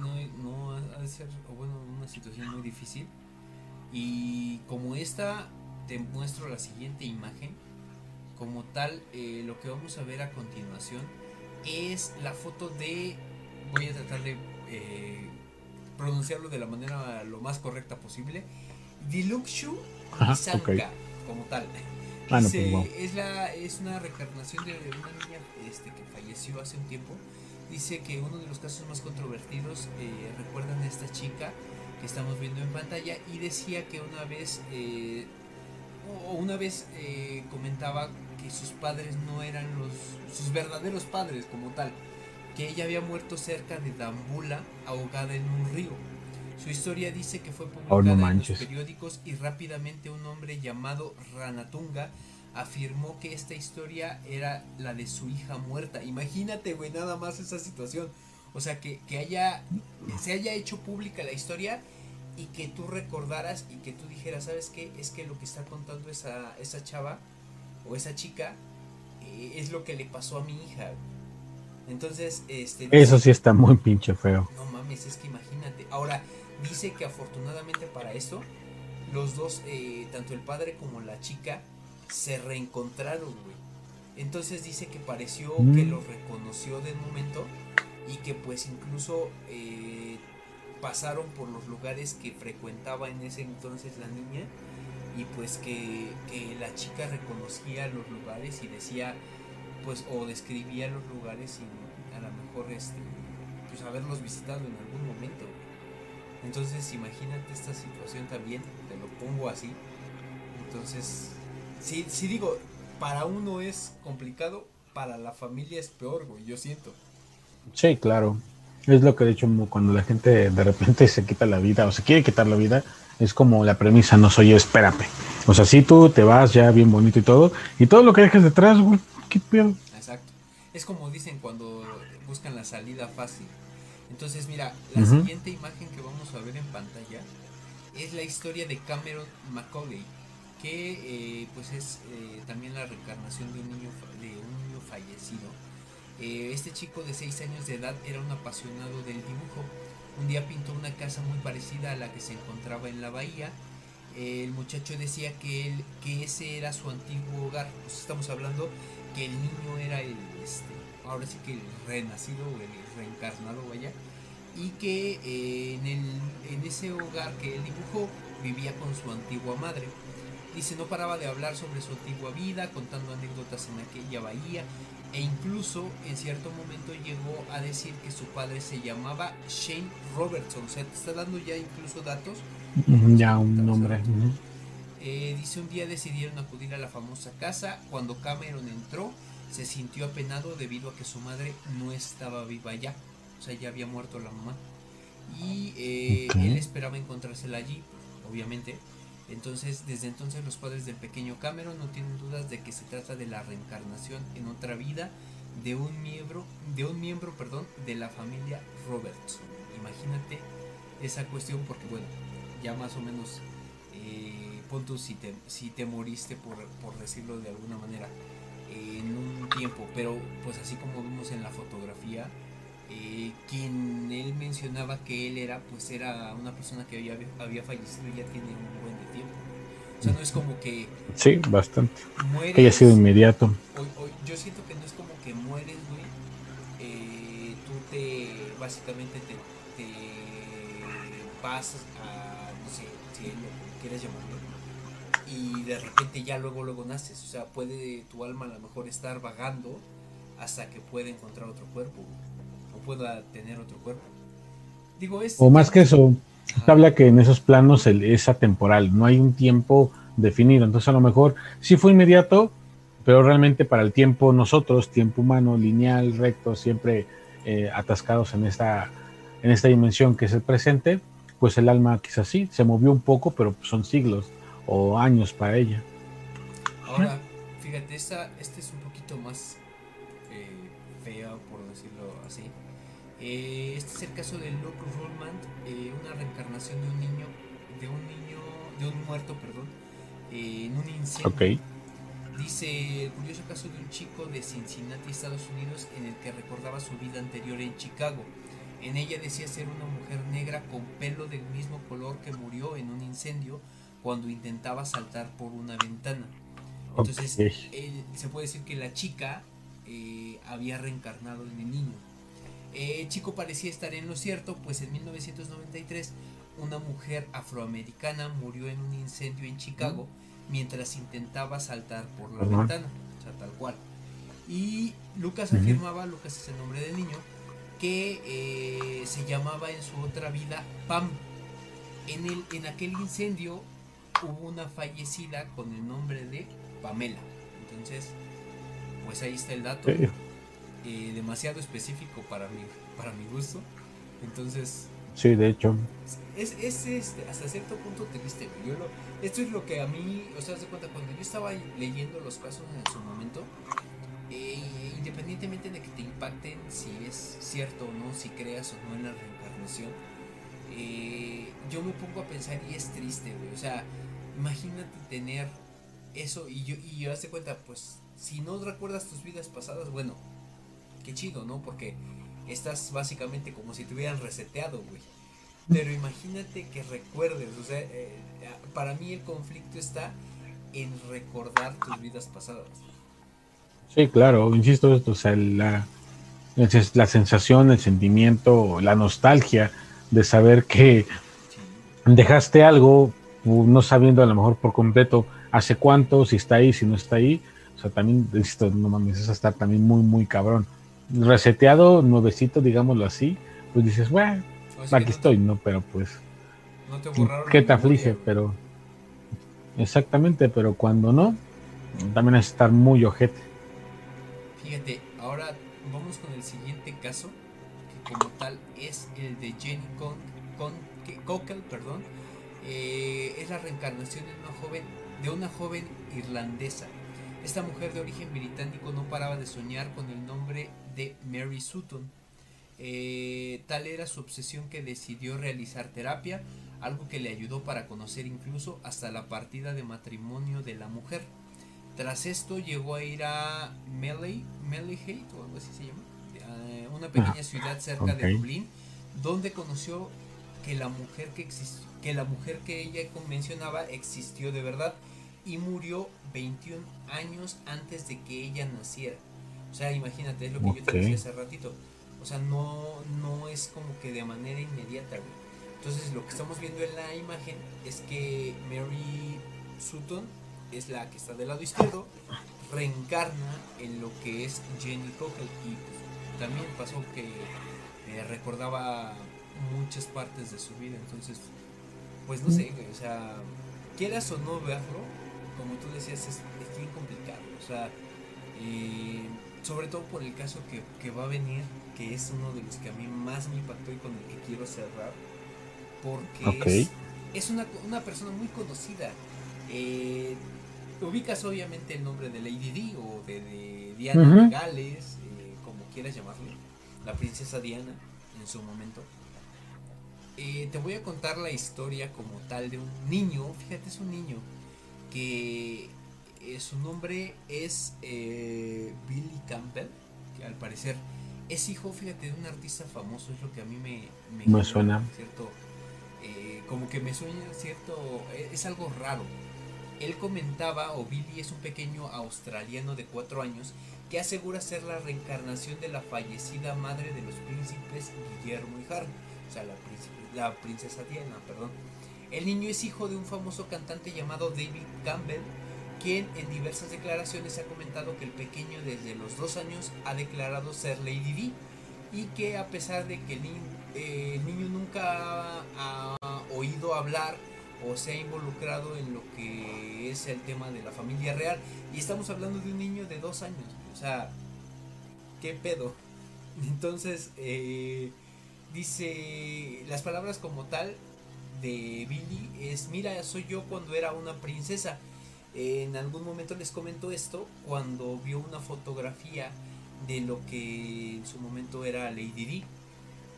esta, te muestro la siguiente imagen. Como tal, eh, lo que vamos a ver a continuación es la foto de. Voy a tratar de eh, pronunciarlo de la manera lo más correcta posible. Dilukshu Isanka, okay. como tal. Ah, no, Dice, pues, wow. es, la, es una reencarnación de una niña este, que falleció hace un tiempo. Dice que uno de los casos más controvertidos eh, recuerdan a esta chica que estamos viendo en pantalla y decía que una vez eh, o una vez eh, comentaba que sus padres no eran los sus verdaderos padres como tal, que ella había muerto cerca de Dambula ahogada en un río. Su historia dice que fue publicada Oh, no en los periódicos y rápidamente un hombre llamado Ranatunga afirmó que esta historia era la de su hija muerta. Imagínate, güey, nada más esa situación. O sea, que, que haya, se haya hecho pública la historia y que tú recordaras y que tú dijeras, ¿sabes qué? Es que lo que está contando esa, esa chava o esa chica eh, es lo que le pasó a mi hija. Entonces, este... Eso sí está muy pinche feo. No mames, es que imagínate. Ahora, dice que afortunadamente para esto, los dos, eh, tanto el padre como la chica, se reencontraron, güey. Entonces dice que pareció Mm. que lo reconoció de momento y que pues incluso eh, pasaron por los lugares que frecuentaba en ese entonces la niña y pues que, la chica reconocía los lugares y decía pues o describía los lugares sin a lo mejor este pues haberlos visitado en algún momento. Entonces imagínate esta situación también te lo pongo así. Entonces si, si digo para uno es complicado para la familia es peor yo siento. Sí, claro. Es lo que de hecho cuando la gente de repente se quita la vida o se quiere quitar la vida, es como la premisa, no soy yo, espérate. O sea, si tú te vas ya bien bonito y todo, y todo lo que dejas detrás, güey, qué pedo. Exacto. Es como dicen cuando buscan la salida fácil. Entonces, mira, la siguiente imagen que vamos a ver en pantalla es la historia de Cameron Macaulay, que eh, pues es eh, también la reencarnación de un niño, fa- de un niño fallecido. Eh, este chico de 6 años de edad era un apasionado del dibujo. Un día pintó una casa muy parecida a la que se encontraba en la bahía. El muchacho decía que, él, que ese era su antiguo hogar. Pues estamos hablando que el niño era el, este, ahora sí que el renacido o el reencarnado, vaya, y que eh, en, el, en ese hogar que él dibujó vivía con su antigua madre. Dice, no paraba de hablar sobre su antigua vida, contando anécdotas en aquella bahía, e incluso en cierto momento llegó a decir que su padre se llamaba Shane Robertson. O sea, te está dando ya incluso datos Ya un nombre. Eh, dice un día decidieron acudir a la famosa casa. Cuando Cameron entró, se sintió apenado debido a que su madre no estaba viva ya. O sea, ya había muerto la mamá. Y eh, él esperaba encontrársela allí, obviamente. Entonces, desde entonces los padres del pequeño Cameron no tienen dudas de que se trata de la reencarnación en otra vida de un miembro, de un miembro, perdón, de la familia Roberts. Imagínate esa cuestión porque bueno, ya más o menos eh, si te, si te moriste por, por decirlo de alguna manera en un tiempo, pero pues así como vimos en la fotografía, eh, quien él mencionaba que él era, pues era una persona que había, había fallecido ya tiene un buen tiempo. O sea, no es como que... Sí, bastante. que haya sido inmediato. yo siento que no es como que mueres, güey. Eh, tú te, básicamente te, te vas a, no sé, si lo quieres llamarlo, y de repente ya luego, luego naces. O sea, puede tu alma a lo mejor estar vagando hasta que pueda encontrar otro cuerpo pueda tener otro cuerpo. Digo, es... O más que eso, habla que en esos planos es atemporal, no hay un tiempo definido. Entonces a lo mejor sí fue inmediato, pero realmente para el tiempo nosotros, tiempo humano, lineal, recto, siempre eh, atascados en esta, en esta dimensión que es el presente, pues el alma quizás sí, se movió un poco, pero son siglos o años para ella. Ahora, fíjate, esta, este es un poquito más eh, fea, por decirlo así. Eh, este es el caso de Luke Rullman, eh, una reencarnación de un niño, de un niño, de un muerto, perdón, eh, en un incendio. Dice el curioso caso de un chico de Cincinnati, Estados Unidos, en el que recordaba su vida anterior en Chicago. En ella decía ser una mujer negra con pelo del mismo color que murió en un incendio cuando intentaba saltar por una ventana. Entonces, se puede decir que la chica había reencarnado en el niño. Eh, Chico parecía estar en lo cierto, pues en 1993 una mujer afroamericana murió en un incendio en Chicago mientras intentaba saltar por la ventana, o sea, tal cual. Y Lucas afirmaba, Lucas es el nombre del niño, que eh, se llamaba en su otra vida Pam. En, el, en aquel incendio hubo una fallecida con el nombre de Pamela. Entonces, pues ahí está el dato. Eh, demasiado específico para mi, para mi gusto. Entonces... Sí, de hecho. Es, es este, hasta cierto punto triste. Yo lo, esto es lo que a mí, o sea, de cuenta, cuando yo estaba leyendo los casos en su momento, eh, independientemente de que te impacten si es cierto o no, si creas o no en la reencarnación, eh, yo me pongo a pensar y es triste, O sea, imagínate tener eso y yo, y yo hace cuenta, pues, si no recuerdas tus vidas pasadas, bueno, qué chido, ¿no? Porque estás básicamente como si te hubieran reseteado, güey. Pero imagínate que recuerdes, o sea, eh, para mí el conflicto está en recordar tus vidas pasadas. Sí, claro, insisto, esto, o sea, la, la sensación, el sentimiento, la nostalgia de saber que dejaste algo no sabiendo a lo mejor por completo hace cuánto, si está ahí, si no está ahí. O sea, también, esto, no mames, es estar también muy, muy cabrón reseteado, nuevecito, digámoslo así, pues dices, bueno, aquí estoy, ¿no? Pero pues, no te ¿qué te aflige? Pero, exactamente, pero cuando no, también es estar muy ojete. Fíjate, ahora vamos con el siguiente caso, que como tal es el de Jenny Con, Con Cockle, perdón, eh, es la reencarnación de una joven, de una joven irlandesa. Esta mujer de origen británico no paraba de soñar con el nombre de Mary Sutton. Eh, tal era su obsesión que decidió realizar terapia, algo que le ayudó para conocer incluso hasta la partida de matrimonio de la mujer. Tras esto llegó a ir a Melee, o algo así se llama, eh, una pequeña ciudad cerca de Dublín, donde conoció que la mujer que, que la mujer que ella mencionaba existió de verdad y murió 21 años antes de que ella naciera. O sea, imagínate, es lo que yo te decía hace ratito. O sea, no, no es como que de manera inmediata, Entonces, lo que estamos viendo en la imagen es que Mary Sutton es la que está del lado izquierdo, reencarna en lo que es Jenny Cockle. Y pues, también pasó que eh, recordaba muchas partes de su vida. Entonces, pues no sé, o sea, quieras o no verlo, como tú decías, es, es bien complicado. O sea, eh, sobre todo por el caso que, que, va a venir, que es uno de los que a mí más me impactó y con el que quiero cerrar, porque okay. es, es una, una, persona muy conocida. Eh, ubicas obviamente el nombre de Lady Di o de, de Diana uh -huh. de Gales, eh, como quieras llamarlo, la princesa Diana en su momento. Eh, te voy a contar la historia como tal de un niño, fíjate, es un niño que eh, su nombre es eh, Billy Campbell, que al parecer es hijo, fíjate, de un artista famoso, es lo que a mí me, me, me suena. ¿cierto? Eh, como que me sueña, ¿cierto? Es algo raro. Él comentaba, o Billy es un pequeño australiano de 4 años que asegura ser la reencarnación de la fallecida madre de los príncipes Guillermo y Harry, o sea, la, la princesa Diana, perdón. El niño es hijo de un famoso cantante llamado David Campbell, quien en diversas declaraciones ha comentado que el pequeño desde los dos años ha declarado ser Lady Di y que a pesar de que el niño, eh, niño nunca ha, ha oído hablar o se ha involucrado en lo que es el tema de la familia real y estamos hablando de un niño de dos años, o sea, ¿qué pedo? Entonces, eh, dice, las palabras como tal de Billy es, mira, soy yo cuando era una princesa. En algún momento les comento esto cuando vio una fotografía de lo que en su momento era Lady Di.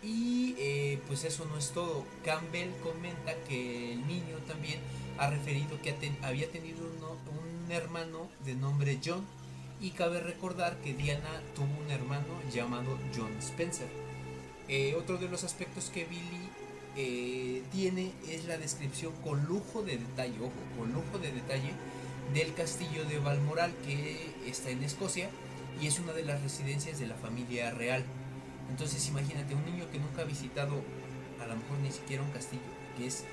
Y eh, pues eso no es todo. Campbell comenta que el niño también ha referido que había tenido un hermano de nombre John. Y cabe recordar que Diana tuvo un hermano llamado John Spencer. Eh, otro de los aspectos que Billy eh, tiene es la descripción con lujo de detalle, ojo, con lujo de detalle del castillo de Balmoral que está en Escocia y es una de las residencias de la familia real. Entonces imagínate un niño que nunca ha visitado a lo mejor ni siquiera un castillo, que es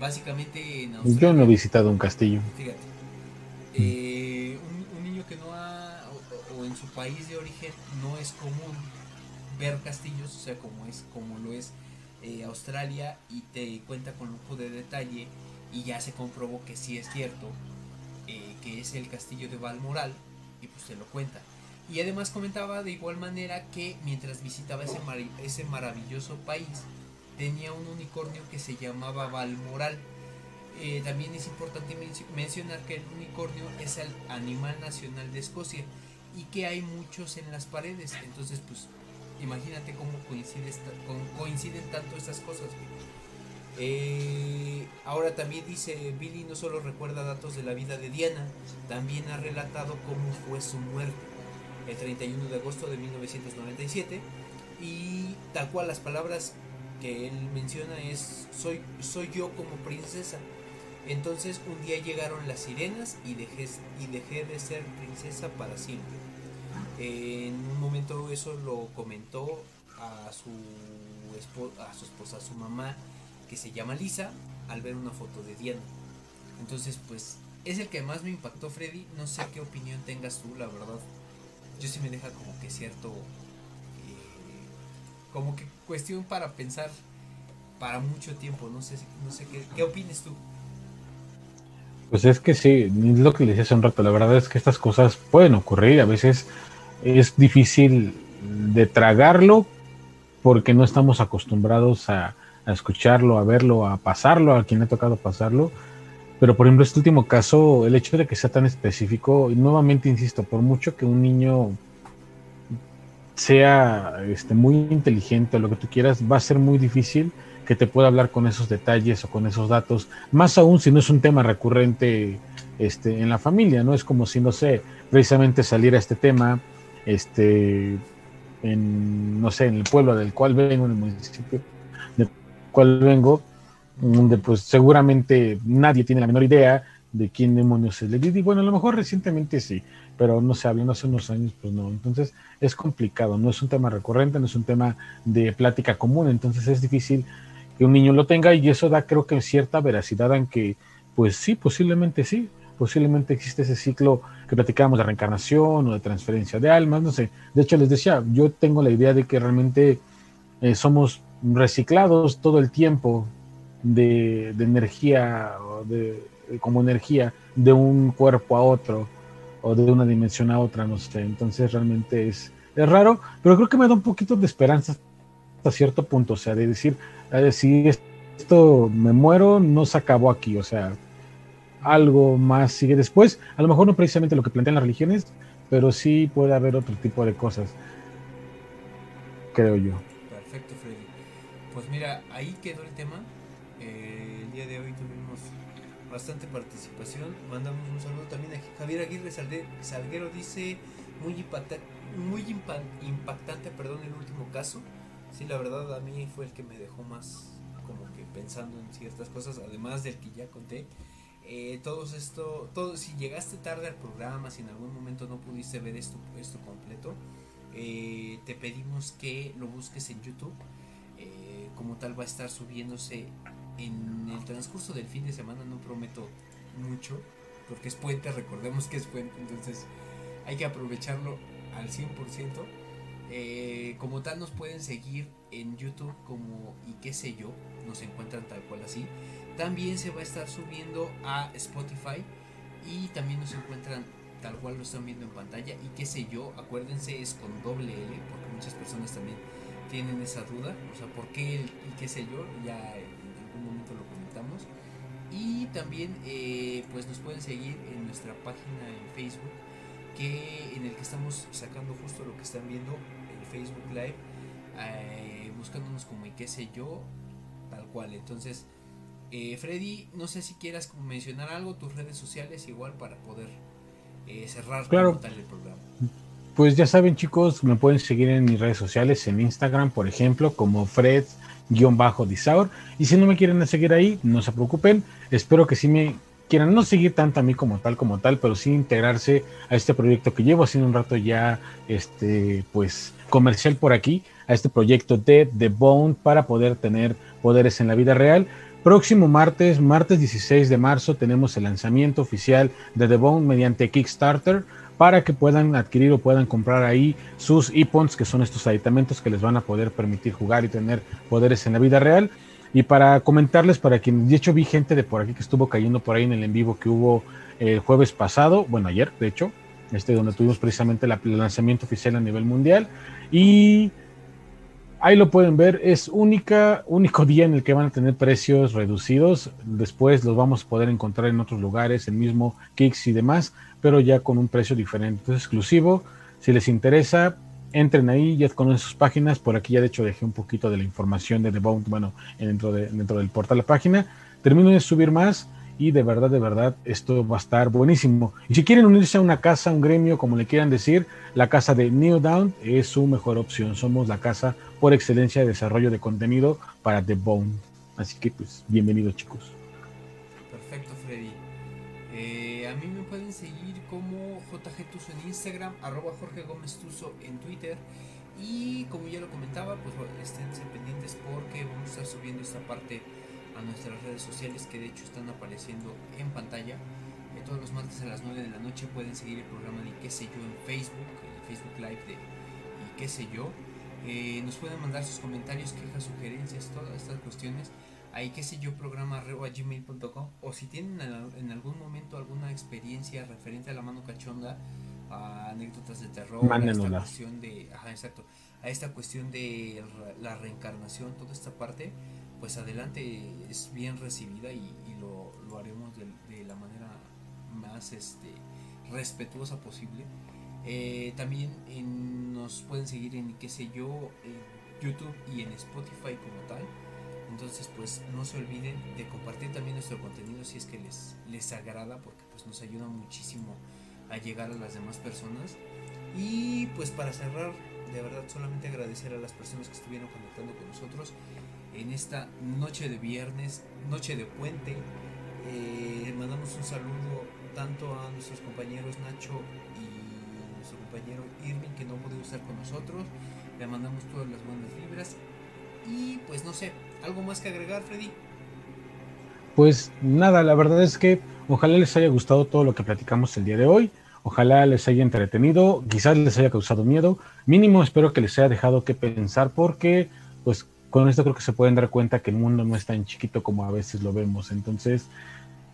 básicamente en Australia. Yo no he visitado un castillo. Fíjate. Eh, un, un, niño que no ha, o, o, en su país de origen no es común ver castillos, o sea, como es, como lo es eh, Australia, y te cuenta con lujo de detalle, y ya se comprobó que sí es cierto, eh, que es el castillo de Balmoral, y pues te lo cuenta. Y además comentaba de igual manera que mientras visitaba ese, mar ese maravilloso país, tenía un unicornio que se llamaba Balmoral. Eh, también es importante men mencionar que el unicornio es el animal nacional de Escocia y que hay muchos en las paredes. Entonces, pues, imagínate cómo coincide cómo coinciden tanto estas cosas. Eh, ahora también dice Billy no solo recuerda datos de la vida de Diana, también ha relatado cómo fue su muerte el 31 de agosto de 1997 y tal cual las palabras que él menciona es soy, soy yo como princesa. Entonces un día llegaron las sirenas y dejé, y dejé de ser princesa para siempre. En un momento eso lo comentó a su, a su esposa, a su mamá, que se llama Lisa, al ver una foto de Diana. Entonces pues es el que más me impactó Freddy. No sé qué opinión tengas tú, la verdad. Yo sí me deja como que cierto como que cuestión para pensar para mucho tiempo. No sé, no sé qué, qué opines tú. Pues es que sí, es lo que le decía hace un rato. La verdad es que estas cosas pueden ocurrir. A veces es difícil de tragarlo porque no estamos acostumbrados a, escucharlo, a verlo, a pasarlo, a quien le ha tocado pasarlo. Pero por ejemplo, este último caso, el hecho de que sea tan específico, y nuevamente insisto, por mucho que un niño sea este, muy inteligente o lo que tú quieras, va a ser muy difícil que te pueda hablar con esos detalles o con esos datos, más aún si no es un tema recurrente este, en la familia, ¿no? Es como si, no sé, precisamente saliera este tema, este, en, no sé, en el pueblo del cual vengo, en el municipio del cual vengo, donde pues seguramente nadie tiene la menor idea de quién demonios es Lady Di. Bueno, a lo mejor recientemente sí, pero no sé, hablando hace unos años, pues no. Entonces es complicado, no es un tema recurrente, no es un tema de plática común, entonces es difícil que un niño lo tenga y eso da creo que cierta veracidad en que, pues sí, posiblemente sí, posiblemente existe ese ciclo que platicábamos de reencarnación o de transferencia de almas, no sé. De hecho, les decía, yo tengo la idea de que realmente eh, somos reciclados todo el tiempo de, de energía, de como energía de un cuerpo a otro o de una dimensión a otra, no sé. Entonces realmente es, es raro, pero creo que me da un poquito de esperanza hasta cierto punto, o sea, de decir, eh, si esto me muero, no se acabó aquí, o sea, algo más sigue después. A lo mejor no precisamente lo que plantean las religiones, pero sí puede haber otro tipo de cosas, creo yo. Perfecto, Freddy. Pues mira, ahí quedó el tema. Eh, el día de hoy tuvimos bastante participación. Mandamos un saludo también a Javier Aguirre Salguero. Dice muy, impacta, muy impactante perdón, el último caso. Sí, la verdad a mí fue el que me dejó más como que pensando en ciertas cosas, además del que ya conté. Eh, todos esto, todo, si llegaste tarde al programa, si en algún momento no pudiste ver esto, esto completo, eh, te pedimos que lo busques en YouTube. Eh, como tal va a estar subiéndose en el transcurso del fin de semana, no prometo mucho, porque es puente, recordemos que es puente, entonces hay que aprovecharlo al 100%. como tal nos pueden seguir en YouTube como y qué sé yo, nos encuentran tal cual así. También se va a estar subiendo a Spotify y también nos encuentran tal cual lo están viendo en pantalla. Y qué sé yo, acuérdense es con doble L porque muchas personas también tienen esa duda, o sea, por qué el, y qué sé yo, ya en algún momento lo comentamos. Y también eh, pues nos pueden seguir en nuestra página en Facebook que en el que estamos sacando justo lo que están viendo el Facebook Live eh, buscándonos como y qué sé yo tal cual. Entonces eh, Freddy, no sé si quieras mencionar algo, tus redes sociales igual para poder eh, cerrar claro. el programa. Pues ya saben chicos, me pueden seguir en mis redes sociales, en Instagram por ejemplo, como Fred-Disaur. Y si no me quieren seguir ahí, no se preocupen. Espero que sí me quieran no seguir tanto a mí como tal, como tal, pero sí integrarse a este proyecto que llevo haciendo un rato ya, este, pues, comercial por aquí, a este proyecto de The Bone para poder tener poderes en la vida real. Próximo martes, martes 16 de marzo, tenemos el lanzamiento oficial de The Bone mediante Kickstarter para que puedan adquirir o puedan comprar ahí sus e-pons, que son estos aditamentos que les van a poder permitir jugar y tener poderes en la vida real. Y para comentarles, para quien, de hecho vi gente de por aquí que estuvo cayendo por ahí en el en vivo que hubo el jueves pasado, bueno, ayer, de hecho, este donde tuvimos precisamente el lanzamiento oficial a nivel mundial. Y Ahí lo pueden ver, es única, único día en el que van a tener precios reducidos. Después los vamos a poder encontrar en otros lugares, el mismo Kicks y demás, pero ya con un precio diferente, exclusivo. Si les interesa, entren ahí, ya conocen sus páginas. Por aquí ya de hecho dejé un poquito de la información de The Bound, bueno, dentro, de, dentro del portal la página. Termino de subir más y de verdad, de verdad, esto va a estar buenísimo. Y si quieren unirse a una casa, un gremio, como le quieran decir, la casa de New Down es su mejor opción. Somos la casa por excelencia de desarrollo de contenido para The Bone. Así que, pues, bienvenidos, chicos. Perfecto, Freddy. Eh, a mí me pueden seguir como JG Tuso en Instagram, arroba Jorge Gómez Tuso en Twitter. Y como ya lo comentaba, pues estén pendientes porque vamos a estar subiendo esta parte a nuestras redes sociales que de hecho están apareciendo en pantalla. Eh, todos los martes a las 9 de la noche pueden seguir el programa de qué sé yo en Facebook, el Facebook Live de y qué sé yo. Eh, nos pueden mandar sus comentarios, quejas, sugerencias, todas estas cuestiones ahí qué sé yo programa gmail.com o si tienen en algún momento alguna experiencia referente a la mano cachonda a anécdotas de terror a esta cuestión de ajá, exacto a esta cuestión de la reencarnación toda esta parte pues adelante es bien recibida y, lo, haremos de, la manera más este, respetuosa posible. Eh, también nos pueden seguir en, qué sé yo, en YouTube y en Spotify como tal. Entonces, pues no se olviden de compartir también nuestro contenido si es que les, les agrada, porque pues nos ayuda muchísimo a llegar a las demás personas. Y pues para cerrar, de verdad solamente agradecer a las personas que estuvieron conectando con nosotros en esta noche de viernes, noche de puente. Eh, mandamos un saludo tanto a nuestros compañeros Nacho y nuestro compañero Irving que no pudo estar con nosotros. Le mandamos todas las buenas vibras. Y pues no sé, ¿algo más que agregar, Freddy? Pues nada, la verdad es que ojalá les haya gustado todo lo que platicamos el día de hoy. Ojalá les haya entretenido, quizás les haya causado miedo. Mínimo espero que les haya dejado que pensar porque pues con esto creo que se pueden dar cuenta que el mundo no es tan chiquito como a veces lo vemos. Entonces,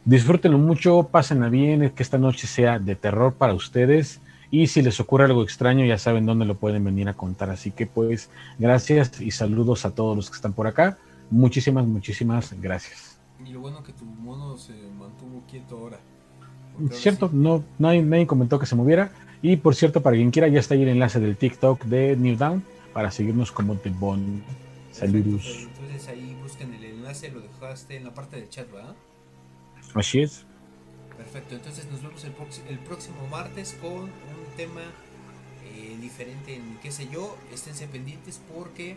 disfrútenlo mucho, pásenla bien, que esta noche sea de terror para ustedes. Y si les ocurre algo extraño, ya saben dónde lo pueden venir a contar. Así que pues gracias y saludos a todos los que están por acá. Muchísimas, muchísimas gracias. Y lo bueno que tu mono se mantuvo quieto ahora. Cierto, no, nadie, nadie comentó que se moviera. Y por cierto, para quien quiera, ya está ahí el enlace del TikTok de New Down para seguirnos como The Bond. Entonces ahí busquen el enlace, lo dejaste en la parte del chat, ¿verdad? Así es. Perfecto, entonces nos vemos el, el próximo martes con un tema eh, diferente en qué sé yo. Esténse pendientes porque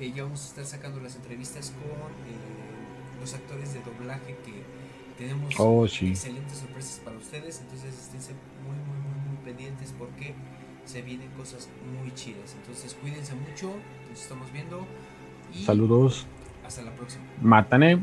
eh, ya vamos a estar sacando las entrevistas con eh, los actores de doblaje que tenemos oh, sí. excelentes sorpresas para ustedes. Entonces esténse muy, muy, muy, muy pendientes porque se vienen cosas muy chidas. Entonces cuídense mucho, nos estamos viendo. Saludos. Hasta la próxima. Mátane.